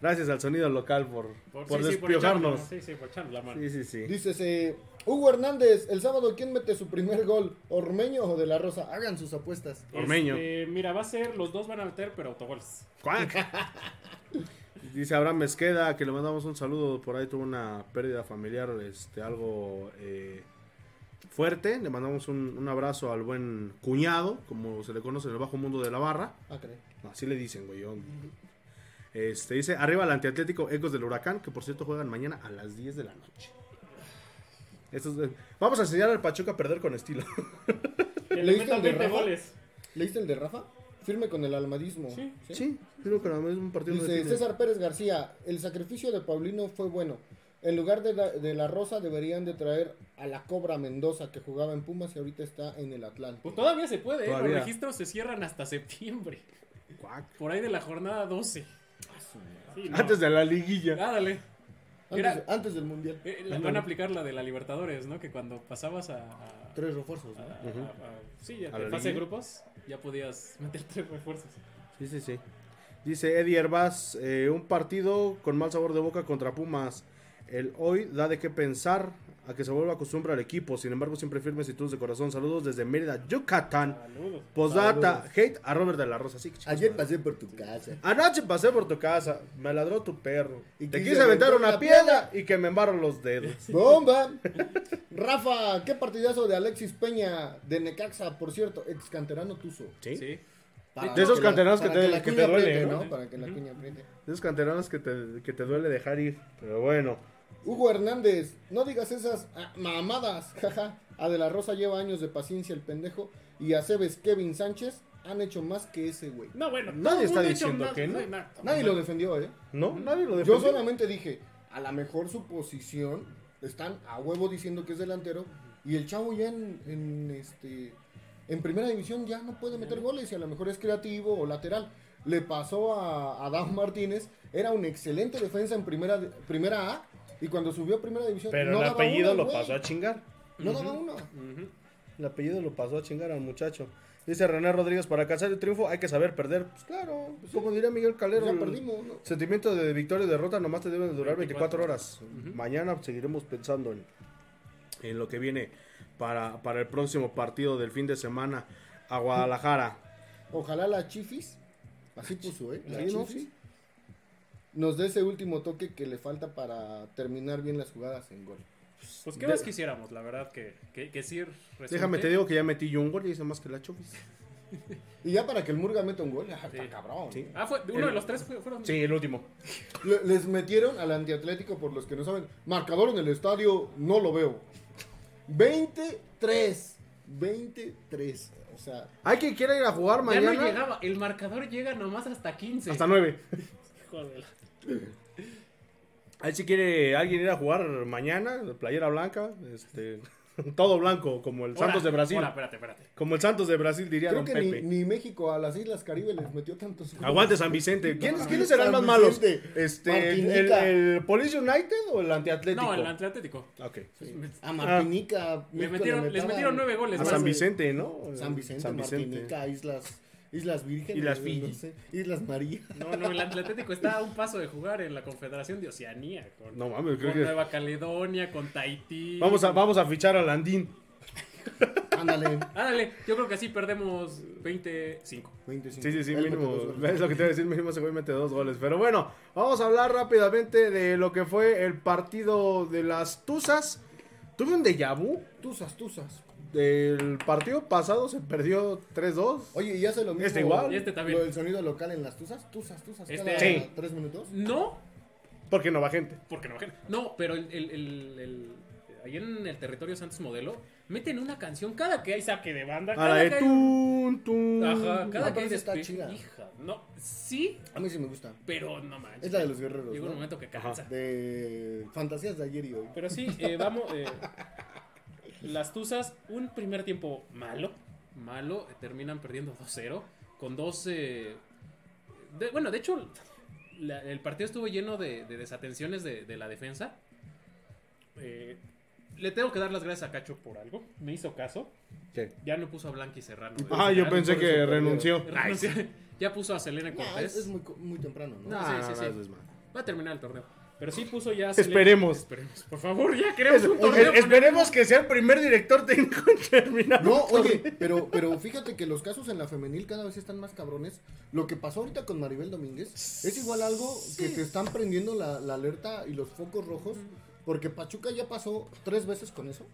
Gracias al sonido local por, Por, por sí, sí, por despiojarnos. echarnos- Sí, sí, por echarnos la mano. Sí, sí, sí. Dices, eh, Hugo Hernández, el sábado, ¿quién mete su primer gol? ¿Ormeño o de la Rosa? Hagan sus apuestas. Ormeño. Este, mira, va a ser, los dos van a meter, pero autogoles. Cuac. Dice Abraham Mesqueda que le mandamos un saludo. Por ahí tuvo una pérdida familiar, este, algo eh, fuerte. Le mandamos un, un abrazo al buen cuñado, como se le conoce en el bajo mundo de la barra. Ah, caray. Así le dicen, güey. yo- Este, dice, arriba el antiatlético Ecos del Huracán, que por cierto juegan mañana a las 10 de la noche. Vamos a enseñar al Pachuca a perder con estilo. ¿Leíste el de 20 Rafa? goles. ¿Leíste el de Rafa? Firme con el almadismo. Sí. sí, creo que nada más es un partido Dice de César Pérez García, el sacrificio de Paulino fue bueno. En lugar de la, de la Rosa deberían de traer a la Cobra Mendoza que jugaba en Pumas y ahorita está en el Atlante. Pues todavía se puede, ¿eh? Todavía. los registros se cierran hasta septiembre. Cuac. Por ahí de la jornada 12. Sí, no. Antes de la liguilla. Ah, dale. Antes, Era- antes del Mundial. Eh, la- van a aplicar la de la Libertadores, ¿no? Que cuando pasabas a. a- Tres refuerzos. a- ¿no? a- a- sí, a, la fase de grupos, ya podías meter tres refuerzos. Sí, sí, sí. Dice Eddie Herbaz, eh, un partido con mal sabor de boca contra Pumas. El hoy da de qué pensar a que se vuelva costumbre al equipo. Sin embargo, siempre firmes y tus de corazón. Saludos desde Mérida, Yucatán. Saludos. Postdata, hate a Robert de la Rosa. Sí, que chicos, Ayer pasé por tu casa. Anoche pasé por tu casa, me ladró tu perro. Y Te quise aventar una piedra y que me embarro los dedos. ¡Bomba! Rafa, qué partidazo de Alexis Peña de Necaxa, por cierto, ex canterano Tuzo. ¿Sí? Sí. Para De esos que la- canteranos que te- la que cuña te duele, apriete, ¿no? Para que la cuña apriete. De esos canteranos que te, que te duele dejar ir. Pero bueno. Hugo Hernández, no digas esas ah, mamadas, jaja. A De La Rosa lleva años de paciencia el pendejo y a Cebes Kevin Sánchez han hecho más que ese güey. No, bueno, Nadie está diciendo que no. nada- Nadie lo defendió, ¿eh? No, nadie lo Yo defendió. solamente dije, a lo mejor su posición, están a huevo diciendo que es delantero y el chavo ya en, en, este en primera división ya no puede meter goles y a lo mejor es creativo o lateral. Le pasó a Adam Martínez, era un excelente defensa en primera primera A y cuando subió a primera división Pero no el daba apellido una, lo pasó a chingar. No daba una. Ujú. El apellido lo pasó a chingar al muchacho. Dice René Rodríguez, para alcanzar el triunfo hay que saber perder. Pues claro, pues, como diría Miguel Calero, Ya perdimos, ¿no? sentimiento de victoria y derrota nomás te deben de durar 24, 24 horas. Mañana seguiremos pensando en, en lo que viene para, para el próximo partido del fin de semana a Guadalajara. Ojalá la Chifis, así puso, ¿eh? La. Chifis, nos dé ese último toque que le falta para terminar bien las jugadas en gol. Pues qué De- más quisiéramos, la verdad, que, que, que sí resulte. Déjame te digo que ya metí yo un gol y hice más que la Chofis. Y ya para que el Murga meta un gol, ah, Sí. cabrón. Sí. Ah, fue, uno El- de los tres fue- fueron. Sí, el último. Le- Les metieron al antiatlético por los que no saben. Marcador en el estadio, no lo veo. 23. 23. O sea, Hay quien quiera ir a jugar Ya mañana. no llegaba, el marcador llega nomás hasta 15. hasta 9. Joder. Ahí si quiere alguien ir a jugar mañana, playera blanca, este, todo blanco, como el Santos de Brasil. ahora, espérate, espérate. Como el Santos de Brasil, diría creo Don que ni, Pepe. ni México a las Islas Caribe les metió tantos. goles. Aguante San Vicente. ¿Quiénes, No, ¿quiénes serán San más malos? Este, el, Martinica. el Police United o el Antiatlético? No, el Atlético. Ok. A Martinica. Le México metieron, les metieron nueve goles. A. San Vicente, ¿no? San Vicente, San Vicente. Martinica, Islas, Islas Vírgenes. Islas no Fiji. sé, Islas María. No, no, el Atlético está a un paso de jugar en la Confederación de Oceanía. Con, No mames, creo con que- Nueva Caledonia, con Tahití. Vamos a, vamos a fichar a Landín. Ándale. Ándale, yo creo que así perdemos 25. 25. Sí, sí, sí, mínimo. Es lo que te voy a decir, mínimo güey mete dos goles. Pero bueno, vamos a hablar rápidamente de lo que fue el partido de las Tuzas. Tuve un déjà vu. Tuzas, tuzas. Del partido pasado se perdió 3-2. Oye, ¿y hace lo mismo? Este igual. Y este también. Lo del sonido local en las tuzas. Tuzas, tuzas. Este- Cada Sí. tres minutos. No, Porque no va gente. porque no, no, pero el, el, el- el- ahí en el territorio Santos Modelo, meten una canción cada que hay saque de banda. A cada la de que hay- tun, tun. Ajá, cada No, que hay está chida. Hija, no, sí, A mí sí me gusta. pero no manches. Es la de los guerreros. Llega un momento que cansa. De fantasías de ayer y hoy. Pero sí, eh, vamos. eh, las Tuzas, un primer tiempo malo. Malo. terminan perdiendo 2-0. Con dos. eh, de- bueno, de hecho, la- el partido estuvo lleno de, de desatenciones de, de la defensa. Eh, le tengo que dar las gracias a Cacho por algo. Me hizo caso. ¿Qué? Ya no puso a Blanqui Serrano. Y Ah, yo pensé que renunció. renunció. Ya puso a Selena No, es, Cortés. es muy, temprano, ¿no? No, No, sí, no, sí, no, sí. eso es. Va a terminar el torneo. Pero sí puso ya. Esperemos. Esperemos. Por favor, ya queremos un torneo. Esperemos que sea el primer director técnico en terminar. No, oye, pero, pero fíjate que los casos en la femenil cada vez están más cabrones. Lo que pasó ahorita con Maribel Domínguez es igual algo que te están prendiendo la, la alerta y los focos rojos. Porque Pachuca ya pasó tres veces con eso.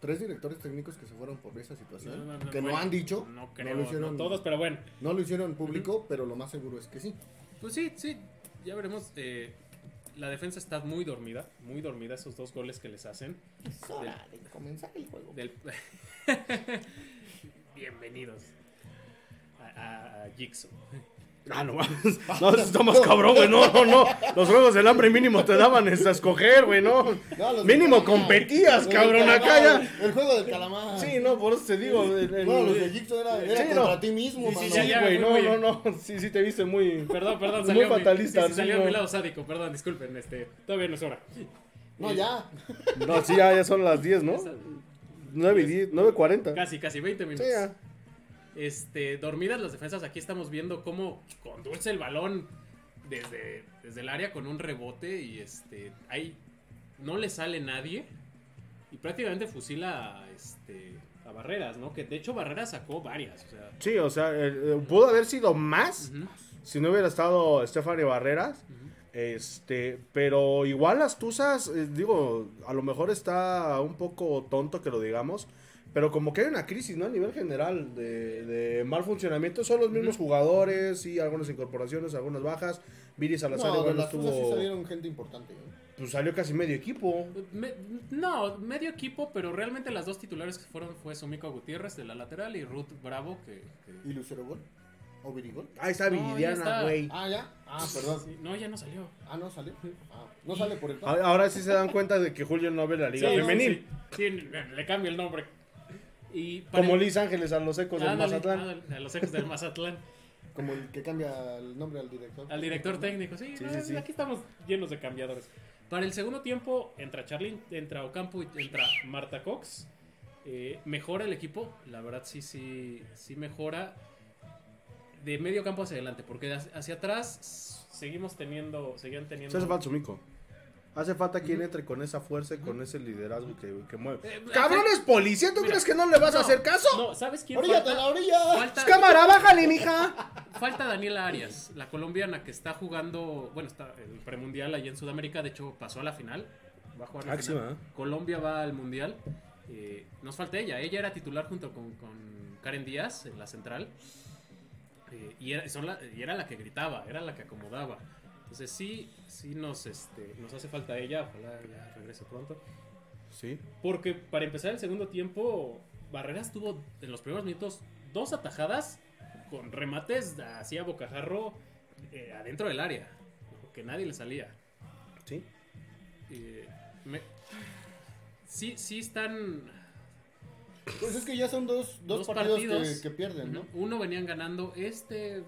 Tres directores técnicos que se fueron por esa situación. No, no, no, que bueno, no han dicho. No creo, lo hicieron, no todos, pero bueno. no lo hicieron público, pero lo más seguro es que sí. Pues sí, sí, ya veremos. eh, la defensa está muy dormida, muy dormida esos dos goles que les hacen. Es hora de comenzar el juego. Del... Bienvenidos a, a, a Jigsaw. Ah, no mames. No, eso está más cabrón, güey. No, no, no. Los juegos del hambre mínimo te daban a escoger, güey, no. No, Mínimo competías, cabrón, acá ya. El juego del calamar. Sí, no, por eso te digo. el- el- Bueno, los de Jigsaw era, era Sí, contra no. ti mismo, Sí, sí, Sí, güey, no, no, no. Sí, sí, te viste muy. Perdón, perdón, Muy salió mi- fatalista, sí, sí, sí, salió no. mi lado sádico, perdón, disculpen, este, todavía no es hora. No, ya. No, sí, ya, ya son las 10, ¿no? 9 y 10, 9.40. Casi, casi 20 Sí, minutos. ya. Este, dormidas las defensas, aquí estamos viendo cómo conduce el balón desde, desde el área con un rebote y este, ahí no le sale nadie y prácticamente fusila a, este, a Barreras, ¿no? Que de hecho Barreras sacó varias, o sea, Sí, o sea, eh, eh, pudo haber sido más si no hubiera estado Stephanie Barreras. Este, pero igual las Tuzas, eh, digo, a lo mejor está un poco tonto que lo digamos, pero como que hay una crisis, ¿no? A nivel general de, de mal funcionamiento, son los mismos jugadores y algunas incorporaciones, algunas bajas. Viri Salazar No, igual las sí salieron gente importante. ¿eh? pues salió casi medio equipo. Me- no, medio equipo, pero realmente las dos titulares que fueron fue Sumico Gutiérrez de la lateral y Ruth Bravo que... que- ¿Y Lucero Gol? ¿O Virigol? Ahí está Viridiana, güey. Ah, ya. Ah, perdón. Sí, no, ya no salió. Ah, no salió. Ah, no sale por el Ahora sí se dan cuenta de que Julio no ve la liga Sí, femenil. Sí, sí, le, le cambio el nombre. Y Como Liz Ángeles a los ecos del Ándale, Mazatlán. ándale, a los ecos del Mazatlán. Como el que cambia el nombre al director. Al director técnico, sí, Sí, no, sí, sí. aquí estamos llenos de cambiadores. Para el segundo tiempo entra Charlene, entra Ocampo y entra Marta Cox. Eh, mejora el equipo, la verdad sí, sí, sí mejora de medio campo hacia adelante, porque hacia atrás seguimos teniendo, seguían teniendo. Se hace falta Sumico. Hace falta quien entre con esa fuerza y con ese liderazgo que, que mueve. Eh, ¡Cabrón es policía! ¿Tú Mira, crees que no le vas a hacer caso? No, ¿sabes quién ¡Oríllate a falta? la orilla! Falta, ¡Cámara, bájale, mija! Falta Daniela Arias, la colombiana que está jugando, bueno, está el premundial allí en Sudamérica, de hecho pasó a la final. Va a jugar la Ah, final. ¿verdad? Colombia va al mundial. eh, nos falta ella, ella era titular junto con, con Karen Díaz en la central. eh, y, era, son la- y era la que gritaba, era la que acomodaba. Entonces sí, sí nos, este, nos hace falta ella, ojalá ya regrese pronto. Sí. Porque para empezar el segundo tiempo, Barreras tuvo en los primeros minutos dos atajadas con remates así a bocajarro eh, adentro del área, que nadie le salía. Sí. Eh, me- sí, sí están Pues es que ya son dos, dos, dos partidos, partidos, que, que pierden, ¿no? Uno venían ganando, este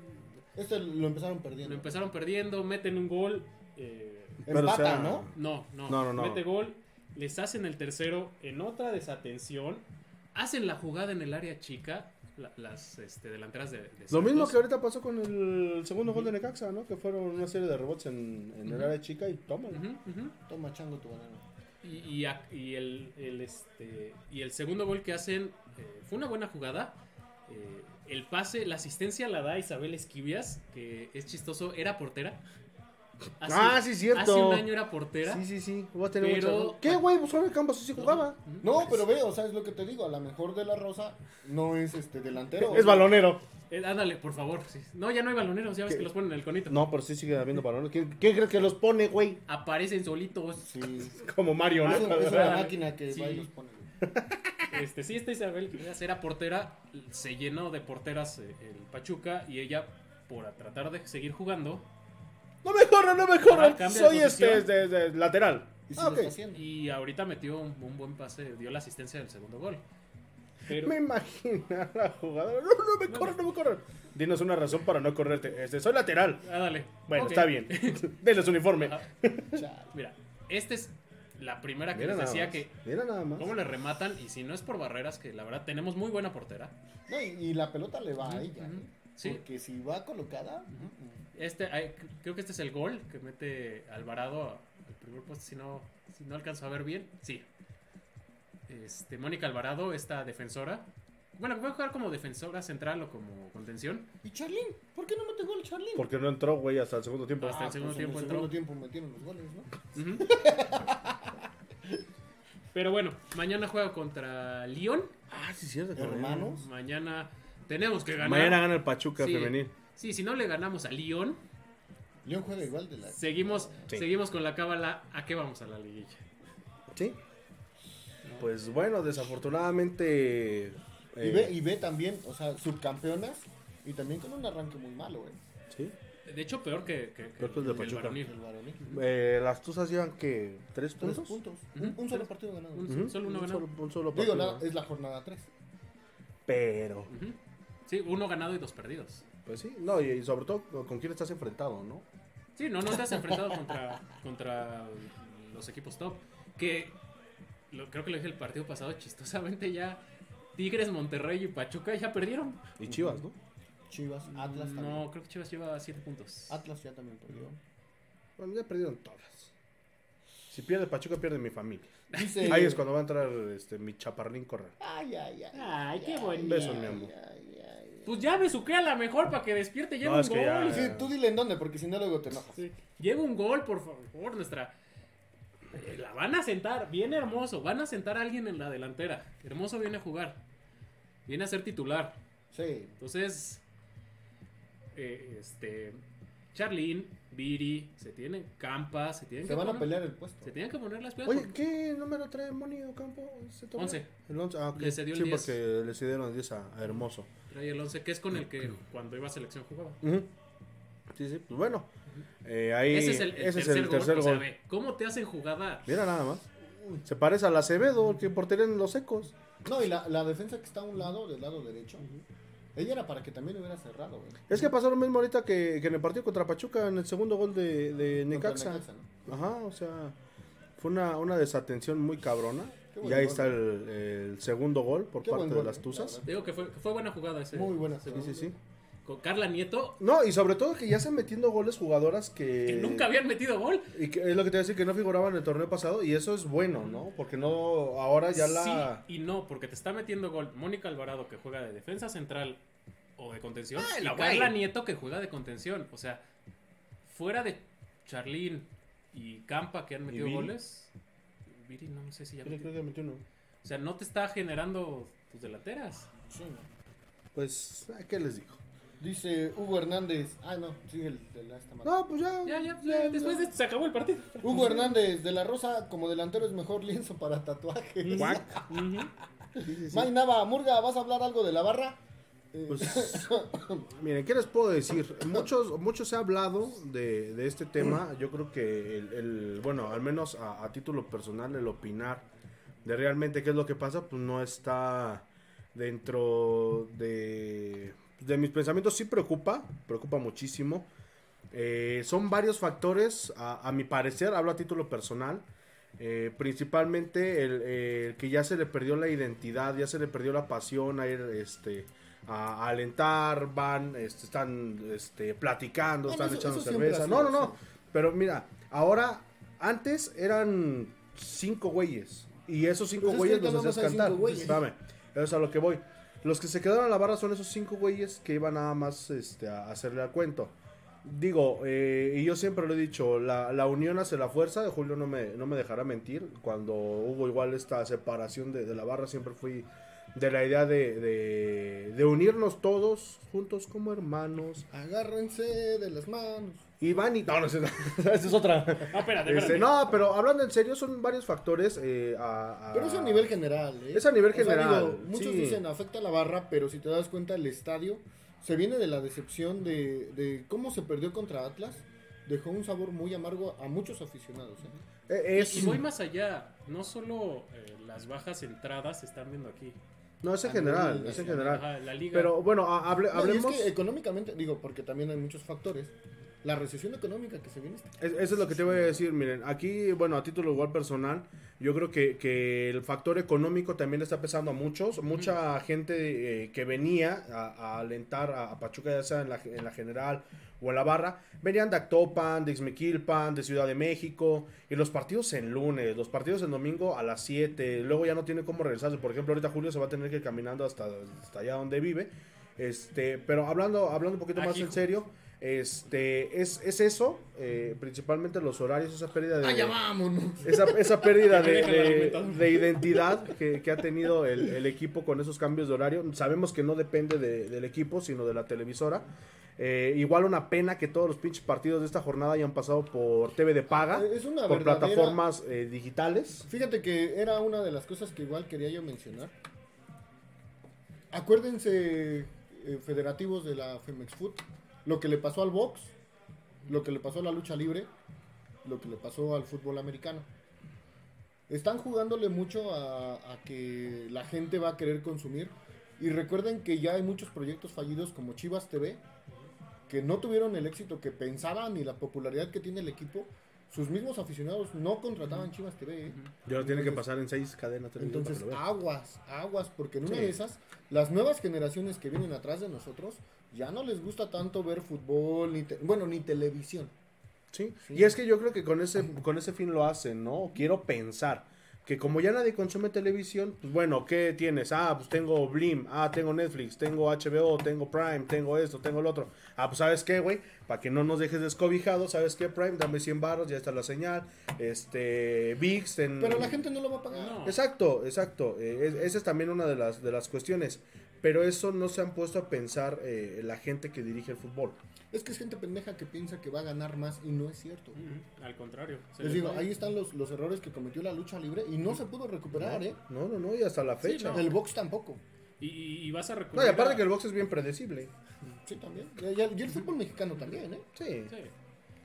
Este lo empezaron perdiendo. lo empezaron perdiendo, meten un gol. eh, Pero, o Empatan, sea, ¿no? no, no, No, no, no. mete gol, les hacen el tercero en otra desatención, hacen la jugada en el área chica, la- las este, delanteras de, de Lo mismo que ahorita pasó con el segundo gol de Necaxa, ¿no? Que fueron una serie de rebotes en, en el área chica y ujú. Toma chango tu banano. Y, y a- y el, el, este, y el segundo gol que hacen eh, fue una buena jugada. Eh, el pase, la asistencia la da Isabel Esquivias, que es chistoso, era portera. Hace- Ah, sí, cierto. Hace un año era portera. Sí, sí, sí. Voy a tener Pero- mucha- ¿Qué, güey? Pues fuera de campo sí, sí jugaba. No, pero ve, o sea, es lo que te digo. A la mejor de la Rosa no es este delantero. Es balonero. Eh, ándale, por favor. sí. No, ya no hay baloneros, ya ves ¿Qué? que los ponen en el conito. No, pero sí sigue habiendo balones. ¿Quién, quién crees que los pone, güey? Aparecen solitos. Sí. Como Mario, ¿no? Es, una máquina que sí. va y los pone. Este, sí, esta Isabel Quiroz era portera, se llenó de porteras eh, el Pachuca y ella, por tratar de seguir jugando, No me corran, no me corran. Ah, de Soy este, de, de- lateral. Y Ah, lo ok. está haciendo. y ahorita metió un, un buen pase, dio la asistencia del segundo gol. Pero, Me imagino a la jugadora. No, no me corran, no me corran. Dinos una razón para no correrte. Este, soy lateral. ah, dale. Bueno, Ok. está bien. Denles uniforme. Mira, esta es la primera que Mira les decía más. que Mira nada más. cómo le rematan y si no es por barreras, que la verdad tenemos muy buena portera. No, y, y la pelota le va a ella. ¿eh? Sí. Porque si va colocada. Este, creo que este es el gol que mete Alvarado al primer poste, si no, si no alcanzo a ver bien. Sí. Este, Mónica Alvarado, esta defensora. Bueno, puede jugar como defensora central o como contención. ¿Y Charlín? ¿Por qué no mete gol Charlín? Porque no entró, güey, hasta el segundo tiempo. Hasta el segundo pues tiempo en el entró. segundo tiempo metieron los goles, ¿no? Pero bueno, mañana juega contra Lyon. Ah, sí, cierto. Hermanos. Mañana tenemos que ganar. Mañana gana el Pachuca Sí. femenil. Sí, si no le ganamos a Lyon, León juega igual de la. seguimos, Sí. seguimos con la cábala. ¿A qué vamos a la liguilla? Sí. Pues bueno, desafortunadamente. Y eh, ve, y ve también, o sea, subcampeonas. Y también con un arranque muy malo, güey. sí. De hecho, peor que, que, que Peor que el de Pachuca. El. Eh, las Tuzas llevan que tres Tres puntos. puntos. Ujú. Un, un solo partido ganado. Un- Solo uno un ganado. solo, un solo Digo, partido. es la jornada 3. Pero. Sí, uno ganado y dos perdidos. pues sí, no, y, y sobre todo con quién estás enfrentado, ¿no? Sí, no, no te has enfrentado contra, contra los equipos top. Que lo- creo que lo dije el partido pasado, chistosamente ya Tigres, Monterrey y Pachuca ya perdieron. Y Chivas, ¿no? Chivas, Atlas también. No, creo que Chivas lleva 7 puntos. Atlas ya también perdió. Bueno, ya perdieron todas. Si pierde Pachuca, pierde mi familia. Dice- Ahí es cuando va a entrar este, mi chaparlín correr. Ay, ay, ay. Ay, qué bonito. Besos, mi amor. ay, ay. Pues ya besuquea la mejor para que despierte. Lleva No, un gol. ya- Sí, tú dile en dónde, porque si no luego te enojas. Sí. Lleva un gol, por favor, nuestra. Eh, La van a sentar, viene hermoso. Van a sentar a alguien en la delantera. Hermoso viene a jugar. Viene a ser titular. Sí. Entonces, eh, este. Charlín, Viri, se tienen Campa, se tienen Se que van a poner- pelear el puesto. Se tienen que poner las pilas. Oye, ¿qué número trae Moni Ocampo? torneo? Once. El 11. Ah, ok. Le cedió el sí, 10. porque le cedieron el 10 a, a Hermoso. Trae el 11, que es con el que cuando iba a selección jugaba. Sí, sí, pues bueno. Eh, ahí, Ese es el, el ese es tercer, el tercer gol. O sea, gol. ve, ¿cómo te hacen jugada? Mira nada más. Se parece al Acevedo, que portería en los ecos. No, y la, la defensa que está a un lado, del lado derecho, ella era para que también hubiera cerrado, güey. Es que pasó lo mismo ahorita que, que en el partido contra Pachuca, en el segundo gol de, de Necaxa. Necaxa, ¿no? Ajá, o sea, fue una, una desatención muy cabrona. Y ahí gol, está el, el segundo gol por Qué parte de las eh, Tuzas. Digo que fue, que fue buena jugada ese. Muy buena. ese Sí, gol. sí, sí. Con Carla Nieto, No, y sobre todo que ya están metiendo goles jugadoras que... que nunca habían metido gol. Y que es lo que te voy a decir, que no figuraban en el torneo pasado. Y eso es bueno, ¿no? Porque no, ahora ya la... Sí y no, porque te está metiendo gol Mónica Alvarado, que juega de defensa central o de contención. Ah, y la Carla. Nieto, que juega de contención. O sea, fuera de Charlín y Campa, que han metido goles. Viri, no, no sé si ya Creo metió. que metió uno. O sea, no te está generando tus delanteras. Sí, ¿no? Pues, ¿a ¿qué les digo? Dice Hugo Hernández. Ah, no, sigue el de la esta madre. No, pues ya. Ya, ya, ya, después de esto se acabó el partido. Hugo Hernández, de la Rosa, como delantero es mejor lienzo para tatuajes. Guac. Ujú. Sí, sí, sí. May Nava, Murga, ¿vas a hablar algo de la barra? Eh, Pues, miren, ¿qué les puedo decir? Muchos, muchos se ha hablado de, de este tema. Yo creo que el, el- bueno, al menos a, a título personal, el opinar de realmente qué es lo que pasa, pues no está dentro de, de mis pensamientos. Sí preocupa, preocupa muchísimo. Eh, son varios factores, a, a mi parecer, hablo a título personal. Eh, principalmente el, el que ya se le perdió la identidad, ya se le perdió la pasión a ir este, a, a alentar, van, este, están este, platicando, Bueno, están eso- echando eso cerveza. No, no, no. Pero mira, ahora, antes eran cinco güeyes. Y esos cinco Pues güeyes los hacías cantar. Espérame, eso es a lo que voy. Los que se quedaron a la barra son esos cinco güeyes que iban nada más este, a hacerle al cuento. Digo, eh, y yo siempre lo he dicho, la, la unión hace la fuerza, Julio no me, no me dejará mentir, cuando hubo igual esta separación de, de la barra siempre fui de la idea de, de, de unirnos todos juntos como hermanos. Agárrense de las manos. Y van y... No, no, esa es otra. No, espérate, Este, espérate. no, pero hablando en serio, son varios factores. eh, a- a- Pero es a nivel general, ¿eh? Es a nivel O sea, general, digo, muchos sí. dicen afecta a la barra, pero si te das cuenta, el estadio se viene de la decepción de, de cómo se perdió contra Atlas. Dejó un sabor muy amargo a muchos aficionados. ¿eh? Eh, es, Y voy más allá. No solo eh, las bajas entradas se están viendo aquí. no, es en general, es en general. Ajá, la liga. Pero bueno, ha- hable- No, hablemos... es que económicamente, digo, porque también hay muchos factores. La recesión económica que se viene. Es- Eso es lo que te voy a decir, miren, aquí, bueno, a título igual personal, yo creo que, que el factor económico también está pesando a muchos, mucha gente eh, que venía a, a alentar a, a Pachuca, ya sea en la, en la general o en la barra, venían de Actopan, de Ixmiquilpan, de Ciudad de México, y los partidos en lunes, los partidos en domingo a las 7, luego ya no tiene cómo regresarse, por ejemplo, ahorita Julio se va a tener que ir caminando hasta, hasta allá donde vive, este, pero hablando, hablando un poquito más en serio, este, es, es eso, eh, principalmente los horarios, esa pérdida de... ¡Ah, ya vámonos! esa, esa pérdida de, de- identidad que, que ha tenido el, el equipo con esos cambios de horario. Sabemos que no depende de- del equipo, sino de la televisora. Eh, igual una pena que todos los pinches partidos de esta jornada hayan pasado por TV de paga, Es una por verdadera- plataformas eh, digitales. Fíjate que era una de las cosas que igual quería yo mencionar. Acuérdense, eh, federativos de la Femex Foot, lo que le pasó al box, lo que le pasó a la lucha libre, lo que le pasó al fútbol americano. Están jugándole mucho a, a que la gente va a querer consumir. Y recuerden que ya hay muchos proyectos fallidos como Chivas TV, que no tuvieron el éxito que pensaban ni la popularidad que tiene el equipo. Sus mismos aficionados no contrataban Chivas TV. ¿eh? Y ahora tiene que pasar en seis cadenas. Entonces, lo aguas, aguas, porque en una Sí. de esas, las nuevas generaciones que vienen atrás de nosotros ya no les gusta tanto ver fútbol, ni te- bueno, ni televisión. Sí. Sí. Y es que yo creo que con ese, con ese fin lo hacen, ¿no? Quiero pensar que como ya nadie consume televisión, pues bueno, ¿qué tienes? Ah, pues tengo Blim, ah, tengo Netflix, tengo HBO, tengo Prime, tengo esto, tengo el otro. Ah, pues ¿sabes qué, güey? Para que no nos dejes descobijados, ¿sabes qué, Prime? Dame 100 baros, ya está la señal. Este, VIX, en... Pero la gente no lo va a pagar. No. Exacto, exacto. Eh, es- esa es también una de las, de las cuestiones. Pero eso no se han puesto a pensar eh, la gente que dirige el fútbol. Es que es gente pendeja que piensa que va a ganar más y no es cierto. Al contrario. Les digo, ahí están los, los errores que cometió la lucha libre y no se pudo recuperar, ¿eh? No, no, no, y hasta la fecha. no. El box tampoco. Y, y- vas a recurrir. No, y aparte a- que el box es bien predecible. Sí, también. Y, y- y el fútbol mexicano también, ¿eh? Sí. Sí.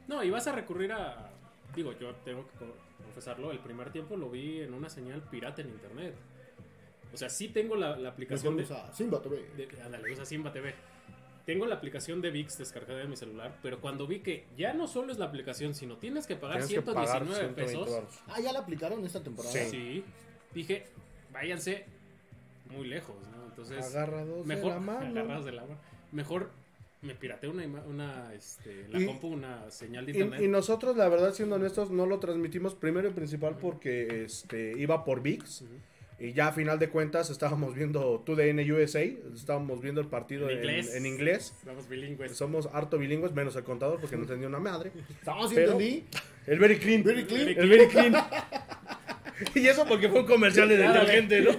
No, y vas a recurrir a. Digo, yo tengo que co- confesarlo. El primer tiempo lo vi en una señal pirata en internet. O sea, sí tengo la, la aplicación de. usa Simba TV. de- ándale, usa Simba TV. Tengo la aplicación de VIX descargada en mi celular, pero cuando vi que ya no solo es la aplicación, sino tienes que pagar Tienes que pagar 119 120 pesos. Ah, ya la aplicaron esta temporada. Sí. Dije, váyanse muy lejos, ¿no? Entonces, Agarrados mejor de la mano. agarrados de la mano. Mejor me pirateé una, ima- una este, la Y- compu, una señal de Y, internet. y nosotros, la verdad, siendo honestos, no lo transmitimos primero y principal porque este iba por VIX. Y ya a final de cuentas estábamos viendo TUDN USA, estábamos viendo el partido En en, inglés. en inglés. Estamos bilingües. Somos harto bilingües, menos el contador porque no entendía una madre. Estamos entendí. El very clean. Very clean. El very clean. y eso porque fue un comercial de detergente, ¿no?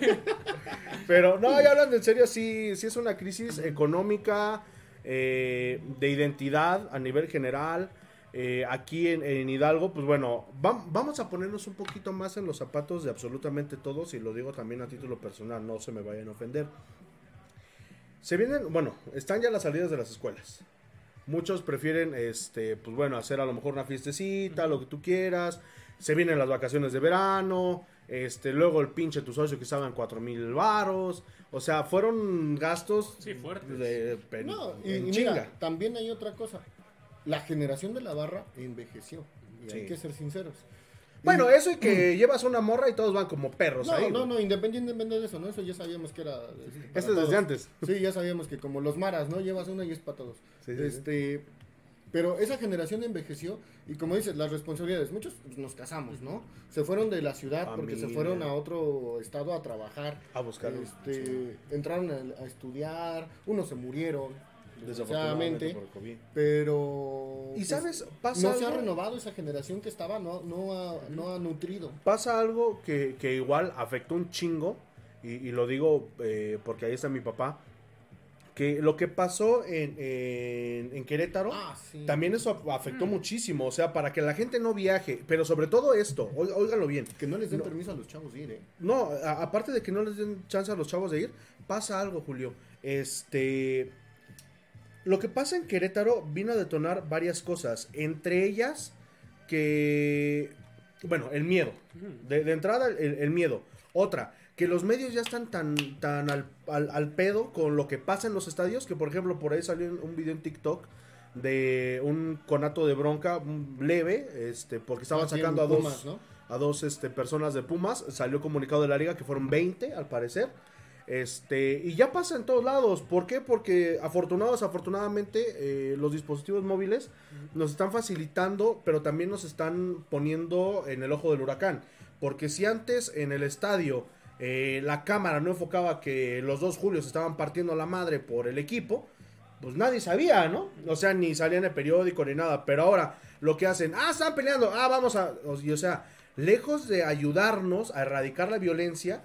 Pero no, ya hablando en serio, sí, sí es una crisis económica, eh, de identidad a nivel general. Eh, aquí en, en Hidalgo, pues bueno, vam- vamos a ponernos un poquito más en los zapatos de absolutamente todos, y lo digo también a título personal, no se me vayan a ofender. Se vienen, bueno, están ya las salidas de las escuelas. Muchos prefieren, este, pues bueno, hacer a lo mejor una fiestecita, lo que tú quieras. Se vienen las vacaciones de verano. Este, luego el pinche tu socio que estaban cuatro mil varos. O sea, fueron gastos Sí, fuertes. de pen- No, y, en y chinga. mira, también hay otra cosa. La generación de la barra envejeció. Y hay que ser sinceros. Bueno, eso y que llevas una morra y todos van como perros No, ahí. no, no, independientemente de eso, ¿no? Eso ya sabíamos que era. este, para Este es desde antes. Sí, ya sabíamos que como los maras, ¿no? Llevas una y es para todos. Sí, sí, sí. este, Pero esa generación envejeció y como dices, las responsabilidades, muchos nos casamos, ¿no? Se fueron de la ciudad porque se fueron a otro estado a trabajar. A buscar. Este, sí. entraron a, a estudiar, unos se murieron, Desafortunadamente por el COVID. pero Y pues, sabes, pasa no se ha algo- renovado esa generación que estaba, no, no, ha, no ha nutrido. pasa algo que, que igual afectó un chingo y, y lo digo eh, porque ahí está mi papá, que lo que pasó en, en, en Querétaro, Ah, sí. también eso afectó muchísimo, o sea, para que la gente no viaje, pero sobre todo esto, óiganlo bien, Que no les den No. permiso a los chavos de ir, ¿eh? no, a- aparte de que no les den chance a los chavos de ir, pasa algo, Julio. Este. Lo que pasa en Querétaro vino a detonar varias cosas. Entre ellas, que. Bueno, el miedo. De, de entrada, el, el miedo. Otra, que los medios ya están tan, tan al, al- al pedo con lo que pasa en los estadios. Que, por ejemplo, por ahí salió un, video en TikTok de un conato de bronca leve. Este, porque estaban sacando a dos Pumas, ¿no? a dos este, personas de Pumas. Salió comunicado de la liga que fueron 20 al parecer. Este, y ya pasa en todos lados. ¿Por qué? Porque afortunados, afortunadamente, eh, los dispositivos móviles nos están facilitando, pero también nos están poniendo en el ojo del huracán. Porque si antes en el estadio eh, la cámara no enfocaba que los dos Julios estaban partiendo la madre por el equipo, pues nadie sabía, ¿no? O sea, ni salía en el periódico ni nada. Pero ahora lo que hacen, ah, están peleando, ah, vamos a. O, sea, lejos de ayudarnos a erradicar la violencia,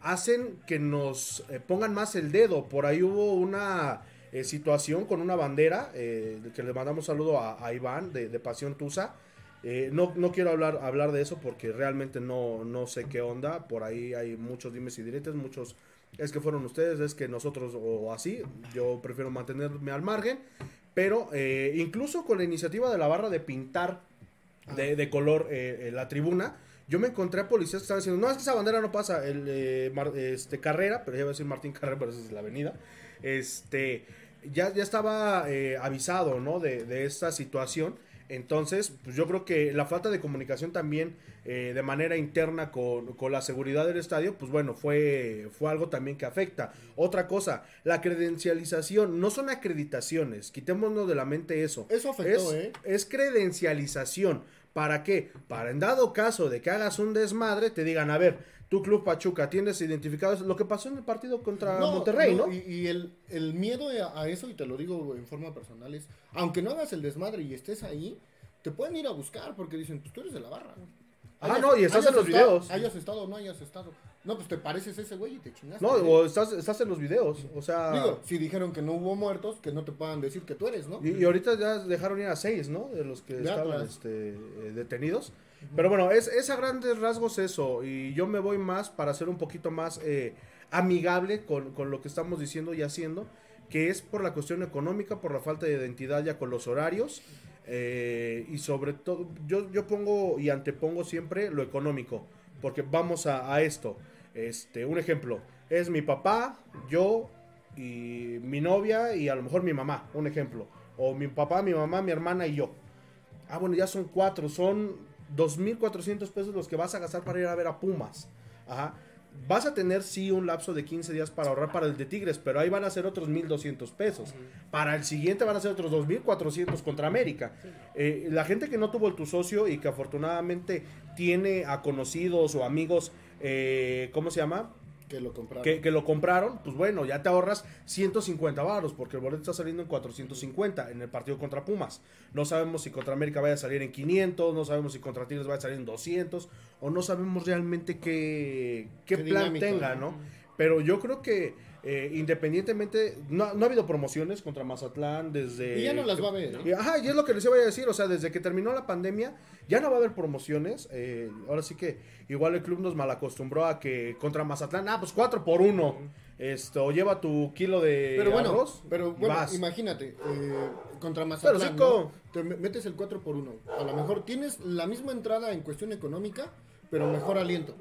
hacen que nos eh, pongan más el dedo. Por ahí hubo una eh, situación con una bandera, eh, que le mandamos saludo a, Iván de, de Pasión Tusa. Eh, no, no quiero hablar, hablar de eso porque realmente no, no sé qué onda. Por ahí hay muchos dimes y diretes, muchos es que fueron ustedes, es que nosotros o así. Yo prefiero mantenerme al margen. Pero eh, incluso con la iniciativa de la barra de pintar de, de color la tribuna, yo me encontré a policías que estaban diciendo, no, es que esa bandera no pasa, el eh, Mar- este Carrera, pero ya iba a decir Martín Carrera, pero esa es la avenida, este, ya, ya estaba eh, avisado, ¿no? De, de esta situación. Entonces, pues yo creo que la falta de comunicación también eh, de manera interna con, con la seguridad del estadio, pues bueno, fue, fue algo también que afecta. Otra cosa, la credencialización, no son acreditaciones, quitémonos de la mente eso. Eso afectó, es, ¿eh? es credencialización. ¿Para qué? Para en dado caso de que hagas un desmadre, te digan, a ver, tu club Pachuca, tienes identificado eso? lo que pasó en el partido contra Monterrey, ¿no? Y, y el, el miedo a, eso, y te lo digo en forma personal, es, aunque no hagas el desmadre y estés ahí, te pueden ir a buscar porque dicen, pues tú eres de la barra. Ah, no, y estás en los videos. Hayas estado o no hayas estado. No, pues te pareces ese güey y te chingaste. No, o estás, estás en los videos, o sea... Digo, si dijeron que no hubo muertos, que no te puedan decir que tú eres, ¿no? Y, y ahorita ya dejaron ir a seis, ¿no? De los que estaban este, eh, detenidos. Pero bueno, es, es a grandes rasgos eso. Y yo me voy más para ser un poquito más eh, amigable con, con lo que estamos diciendo y haciendo. Que es por la cuestión económica, por la falta de identidad ya con los horarios. eh, y sobre todo, yo, yo pongo y antepongo siempre lo económico. Porque vamos a, a esto. Este, un ejemplo. Es mi papá, yo y mi novia y a lo mejor mi mamá. Un ejemplo. O mi papá, mi mamá, mi hermana y yo. Ah, bueno, ya son cuatro. Son 2.400 pesos los que vas a gastar para ir a ver a Pumas. Ajá. Vas a tener, sí, un lapso de 15 días para ahorrar para el de Tigres, pero ahí van a ser otros 1.200 pesos. Para el siguiente van a ser otros 2.400 contra América. Eh, la gente que no tuvo el tu socio y que afortunadamente tiene a conocidos o amigos, eh, ¿cómo se llama? Que lo compraron. que, que lo compraron, pues bueno, ya te ahorras 150 varos, porque el boleto está saliendo en 450 en el partido contra Pumas. No sabemos si contra América vaya a salir en 500, no sabemos si contra Tigres va a salir en 200, o no sabemos realmente qué, qué, Qué plan tenga, ¿no? Pero yo creo que eh, independientemente, no, no ha habido promociones contra Mazatlán desde... Y ya no las va a haber. Y, Ajá, y es lo que les iba a decir, o sea, desde que terminó la pandemia ya no va a haber promociones. eh, ahora sí que igual el club nos malacostumbró a que contra Mazatlán, ah, pues 4 por 1. Esto, lleva tu kilo de Pero bueno, arroz pero bueno, vas. imagínate, eh, contra Mazatlán. ¿no? te me- metes el 4 por 1 A lo mejor tienes la misma entrada en cuestión económica, pero mejor aliento.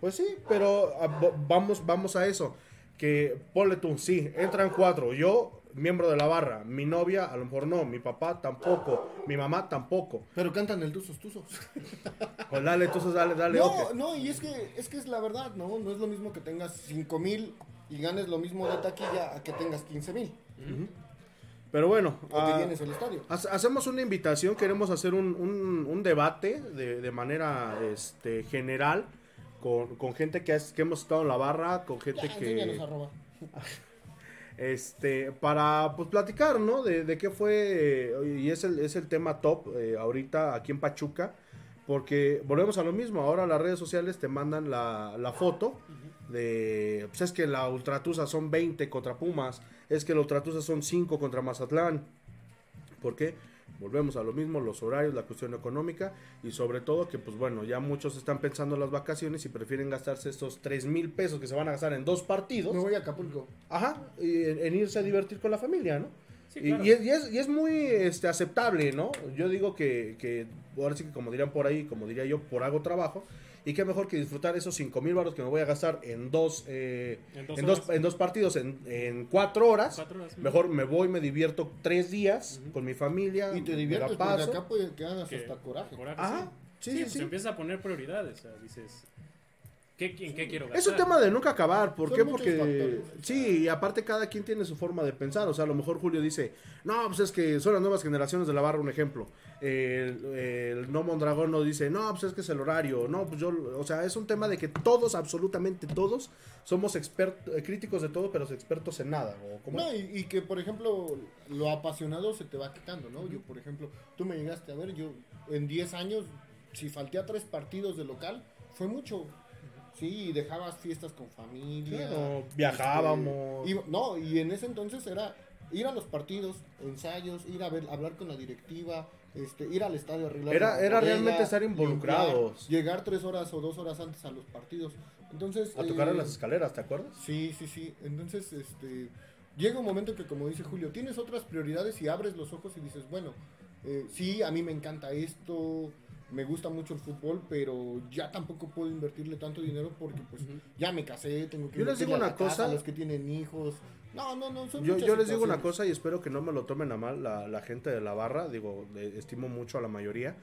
Pues sí, pero ah, vamos, vamos a eso. Que ponle tú, sí, entran cuatro. Yo, miembro de la barra, mi novia, a lo mejor no, mi papá tampoco, mi mamá tampoco. Pero cantan el tuzos tuzos. Pues dale, entonces dale, dale, No, no, y es que es que es la verdad, ¿no? No es lo mismo que tengas 5 mil y ganes lo mismo de taquilla a que tengas 15 mil. Pero bueno, ah, el estadio. Hacemos una invitación, queremos hacer un, un- un debate de, de manera este, general con, con gente que, has- que hemos estado en la barra, con gente Ya, que... Este, para pues platicar, ¿no? De, de qué fue, eh, y es el, es el tema top eh, ahorita aquí en Pachuca, Porque volvemos a lo mismo, ahora las redes sociales te mandan la, la foto de, pues es que la Ultratusa son 20 contra Pumas, es que la Ultratusa son 5 contra Mazatlán. ¿Por qué? Volvemos a lo mismo, los horarios, la cuestión económica y sobre todo que pues bueno, ya muchos están pensando en las vacaciones y prefieren gastarse estos 3 mil pesos que se van a gastar en dos partidos. Me voy a Acapulco. Ajá, y en, en irse a divertir con la familia, ¿no? Sí, Y- claro. y, es, y es- y es muy este, aceptable, ¿no? Yo digo que, que, ahora sí que como dirían por ahí, como diría yo, por hago trabajo. Y qué mejor que disfrutar esos 5 mil baros que me voy a gastar en dos, eh, En dos en dos, en dos partidos, en, en cuatro horas. Cuatro horas. Mejor me voy, me divierto tres días con mi familia. Y te diviertes porque acá puede que hagas hasta coraje. coraje, Ajá, sí, sí. sí, pues sí. empiezas a poner prioridades. O sea, dices, ¿qué, ¿en qué quiero gastar? Es un tema de nunca acabar. ¿Por Son qué? Porque factores. sí, y aparte cada quien tiene su forma de pensar. O sea, a lo mejor Julio dice, no, pues es que son las nuevas generaciones de la barra, un ejemplo. El, el No Mondragón nos dice, no, pues es que es el horario. No, pues yo, o sea, es un tema de que todos, absolutamente todos, somos expertos, críticos de todo, pero expertos en nada. ¿o cómo? No, y, y que por ejemplo lo apasionado se te va quitando, ¿no? Yo, por ejemplo, tú me llegaste a ver, yo en 10 años, si falté a tres partidos de local, fue mucho. Sí, y dejabas fiestas con familia. Claro, viajábamos. este, y- no, y en ese entonces era ir a los partidos, ensayos, ir a ver, hablar con la directiva, este, ir al estadio, arreglar Era- era bodega, realmente estar involucrados. llegar tres horas o dos horas antes a los partidos. Entonces, A tocar en eh, las escaleras, ¿te acuerdas? Sí, sí, sí. Entonces, este, llega un momento que, como dice Julio, tienes otras prioridades y abres los ojos y dices, bueno, eh, sí, a mí me encanta esto, me gusta mucho el fútbol, pero ya tampoco puedo invertirle tanto dinero porque, pues, ya me casé, tengo que Yo les digo a una la casa, cosa. a los que tienen hijos. No, no, no, son Yo, yo les digo una cosa y espero que no me lo tomen a mal la, la gente de la barra. Digo, le- estimo mucho a la mayoría.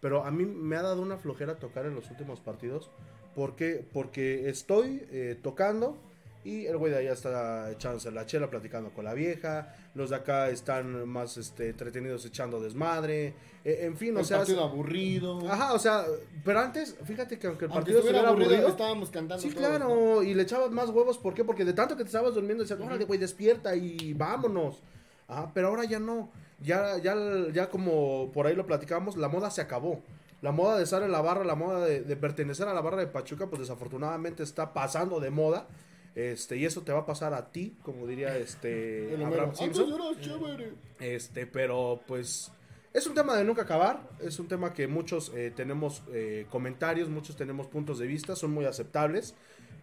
Pero a mí me ha dado una flojera tocar en los últimos partidos. ¿Por qué? Porque estoy eh, tocando y el güey de allá está echándose la chela, platicando con la vieja. Los de acá están más este, entretenidos echando desmadre. eh, en fin, o El sea... partido aburrido. Ajá, o sea, pero antes, fíjate que aunque el Aunque partido estuviera aburrido, aburrido, estábamos cantando Sí, todos, claro, ¿no? y le echabas más huevos, ¿por qué? Porque de tanto que te estabas durmiendo decías, órale, güey, despierta y vámonos. Ajá, pero ahora ya no. Ya, ya, ya como por ahí lo platicamos, la moda se acabó. La moda de estar en la barra, la moda de, de pertenecer a la barra de Pachuca, pues desafortunadamente está pasando de moda. Este, y eso te va a pasar a ti, como diría este Abraham Homero, Simpson. "Antes eras chévere". Este, pero pues es un tema de nunca acabar, es un tema que muchos eh, tenemos eh, comentarios, muchos tenemos puntos de vista, son muy aceptables,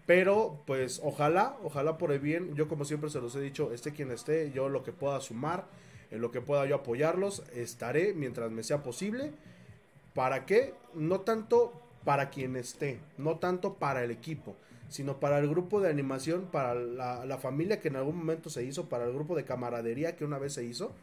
pero pues ojalá, ojalá por el bien, yo como siempre se los he dicho, esté quien esté, yo lo que pueda sumar, en lo que pueda yo apoyarlos, estaré mientras me sea posible. ¿Para qué? No tanto para quien esté, no tanto para el equipo, sino para el grupo de animación, para la, la familia que en algún momento se hizo, para el grupo de camaradería que una vez se hizo.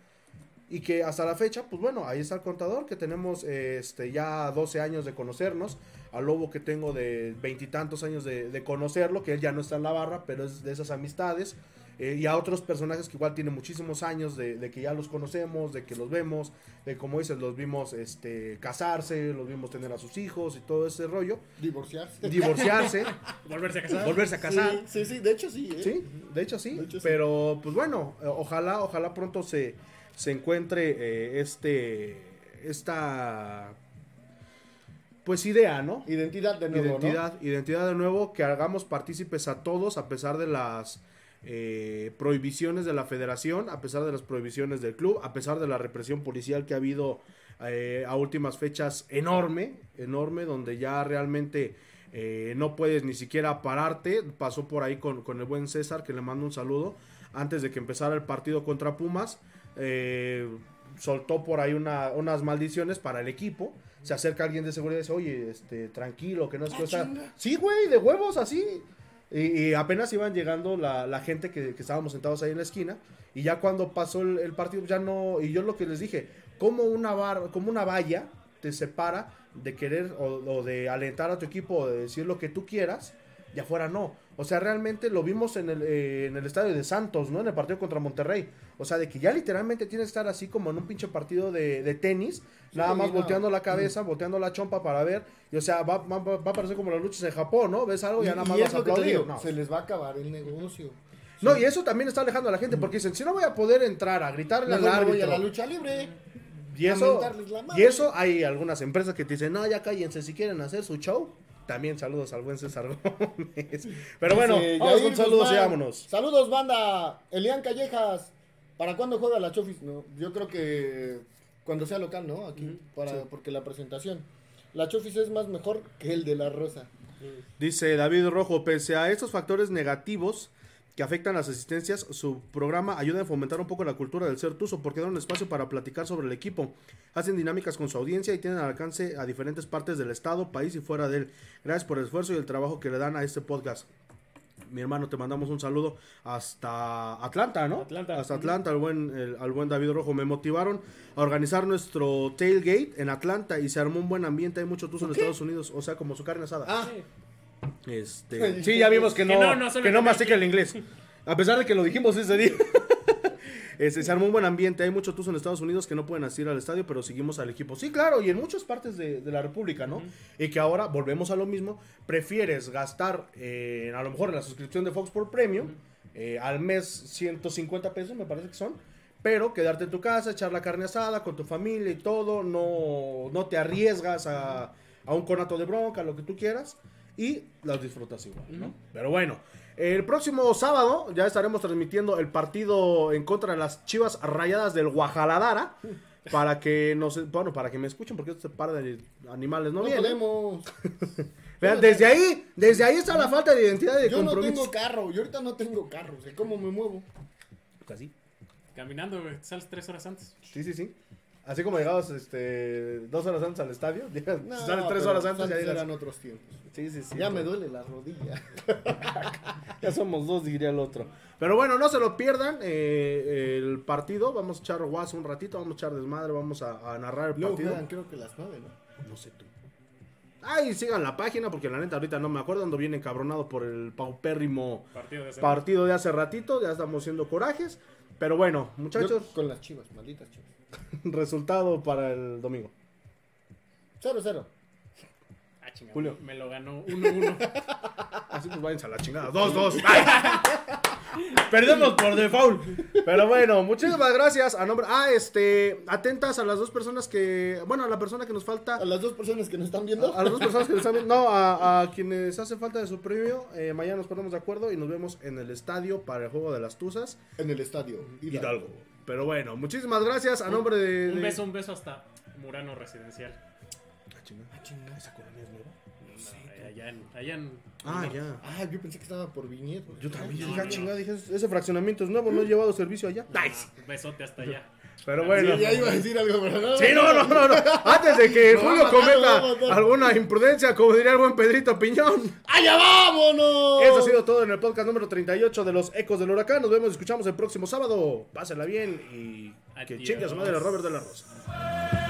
Y que hasta la fecha, pues bueno, ahí está el contador, que tenemos este, ya 12 años de conocernos, al Lobo que tengo de veintitantos años de, de conocerlo, que él ya no está en la barra, pero es de esas amistades, eh, y a otros personajes que igual tienen muchísimos años de, de que ya los conocemos, de que los vemos, de como dices, los vimos este, casarse, los vimos tener a sus hijos y todo ese rollo, Divorciarse. divorciarse, Volverse a casar. volverse a casar. Sí, sí, sí, de hecho sí. ¿eh? Sí, de hecho sí. De hecho, sí. pero pues bueno, eh, ojalá, ojalá pronto se, se encuentre eh, este esta pues idea, ¿no? Identidad de nuevo, identidad, identidad de nuevo, que hagamos partícipes a todos a pesar de las eh, prohibiciones de la federación, a pesar de las prohibiciones del club, a pesar de la represión policial que ha habido eh, a últimas fechas enorme, enorme, donde ya realmente eh, no puedes ni siquiera pararte. Pasó por ahí con, con el buen César, que le mando un saludo, antes de que empezara el partido contra Pumas. eh, soltó por ahí una- unas maldiciones para el equipo. Se acerca alguien de seguridad y dice, oye, este, tranquilo, que no es Ah, cosa... Sí, güey, de huevos, así. Y, y apenas iban llegando la, la gente que, estábamos sentados ahí en la esquina. Y ya cuando pasó el, partido, ya no. Y yo lo que les dije, como una, bar, como una valla te separa de querer o, o de alentar a tu equipo o de decir lo que tú quieras, y afuera no. O sea, realmente lo vimos en el, eh, en el estadio de Santos, ¿no? En el partido contra Monterrey. O sea, de que ya literalmente tienes que estar así como en un pinche partido de, de tenis, nada más no. volteando la cabeza, volteando la chompa para ver. Y o sea, va, va, va a parecer como las luchas en Japón, ¿no? Ves algo y ya nada más y vas a aplaudir. digo, No. se les va a acabar el negocio. No, y eso también está alejando a la gente, porque dicen, si no voy a poder entrar a gritarle al me voy a árbitro. la lucha libre. Y eso, y eso hay algunas empresas que te dicen, no, ya cállense, si quieren hacer su show. También saludos al buen César Gómez. Pero bueno, vamos con saludos y vámonos. Saludos, banda. Elian Callejas. ¿Para cuándo juega la Chofis? No, yo creo que cuando sea local, ¿no? Aquí, para, sí. porque la presentación. La Chofis es más mejor que el de la Rosa. Dice David Rojo, pese a estos factores negativos que afectan las asistencias, su programa ayuda a fomentar un poco la cultura del ser tuzo porque da un espacio para platicar sobre el equipo. Hacen dinámicas con su audiencia y tienen al alcance a diferentes partes del estado, país y fuera de él. Gracias por el esfuerzo y el trabajo que le dan a este podcast. Mi hermano, te mandamos un saludo hasta Atlanta, ¿no? Atlanta. Hasta Atlanta, al buen, el- al buen David Rojo. Me motivaron a organizar nuestro tailgate en Atlanta y se armó un buen ambiente. Hay mucho tuzo en Estados Unidos, o sea, como su carne asada. Ah, Este, sí, ya vimos que no, Que que no, no, que mastica el inglés. A pesar de que lo dijimos ese día. Este, se armó un buen ambiente. Hay mucho tuzo en Estados Unidos que no pueden asistir al estadio, pero seguimos al equipo. Sí, claro, y en muchas partes de, de la República, ¿no? Y que ahora volvemos a lo mismo. Prefieres gastar, eh, a lo mejor en la suscripción de Fox por Premium, eh, al mes 150 pesos, me parece que son. Pero quedarte en tu casa, echar la carne asada con tu familia y todo. No, no te arriesgas a, a un conato de bronca, lo que tú quieras. Y las disfrutas igual, ¿no? Pero bueno, el próximo sábado ya estaremos transmitiendo el partido en contra de las chivas rayadas del Guajaladara. Para que nos, bueno, para que me escuchen, porque este par de animales no, no vienen. podemos. Vean, desde ahí, desde ahí está la falta de identidad y de Yo no compromiso. tengo carro. Yo ahorita no tengo carro. Sé cómo me muevo. Así. Caminando, güey. te Sales tres horas antes. Sí, sí, sí. Así como llegabas este, dos horas antes al estadio, llegas- No, sales tres horas antes y ya antes llegas. eran otros tiempos. Sí, sí, sí. Ya me duele la rodilla. Ya somos dos, diría el otro. Pero bueno, no se lo pierdan eh, el partido. Vamos a echar guaso un ratito, vamos a echar desmadre, vamos a, a narrar el Luego partido. juegan creo que las nueve, ¿no? No sé tú. Ay, sigan la página porque la neta ahorita no me acuerdo. Ando bien encabronado por el paupérrimo Partido de semana. partido de hace ratito. Ya estamos haciendo corajes. Pero bueno, muchachos, Yo con las chivas, malditas chivas. resultado para el domingo. 0-0. Ah, chingada. Julio. Me lo ganó 1-1. Así pues váyanse a la chingada. 2-2. Perdemos por default. Pero bueno, muchísimas gracias. A nombre. Ah, este. Atentas a las dos personas que. Bueno, a la persona que nos falta. A las dos personas que nos están viendo. A las dos personas que nos están viendo. No, a, a quienes hace falta de su premio. eh, mañana nos ponemos de acuerdo y nos vemos en el estadio para el juego de las Tuzas. En el estadio. Hidalgo. Pero bueno, muchísimas gracias. A nombre de. Un de- beso, un beso hasta Murano Residencial. Ah, chinga. Ah, chinga. ¿Esa colonia es nueva? No, allá en. Allá en Ah, ya. Ah, yo pensé que estaba por viñedo. Yo también. No, dije, ah, no. chinga, dije, ese fraccionamiento es nuevo, no he llevado servicio allá. Ah, un besote hasta allá. Pero bueno. Sí, ya iba a decir algo, pero no. Sí, no, no, no, no. Antes de que Julio cometa alguna imprudencia, como diría el buen Pedrito Piñón. ¡Allá vámonos! Eso ha sido todo en el podcast número 38 de los Ecos del Huracán. Nos vemos y escuchamos el próximo sábado. Pásenla bien y que chingue a su madre Robert de la Rosa.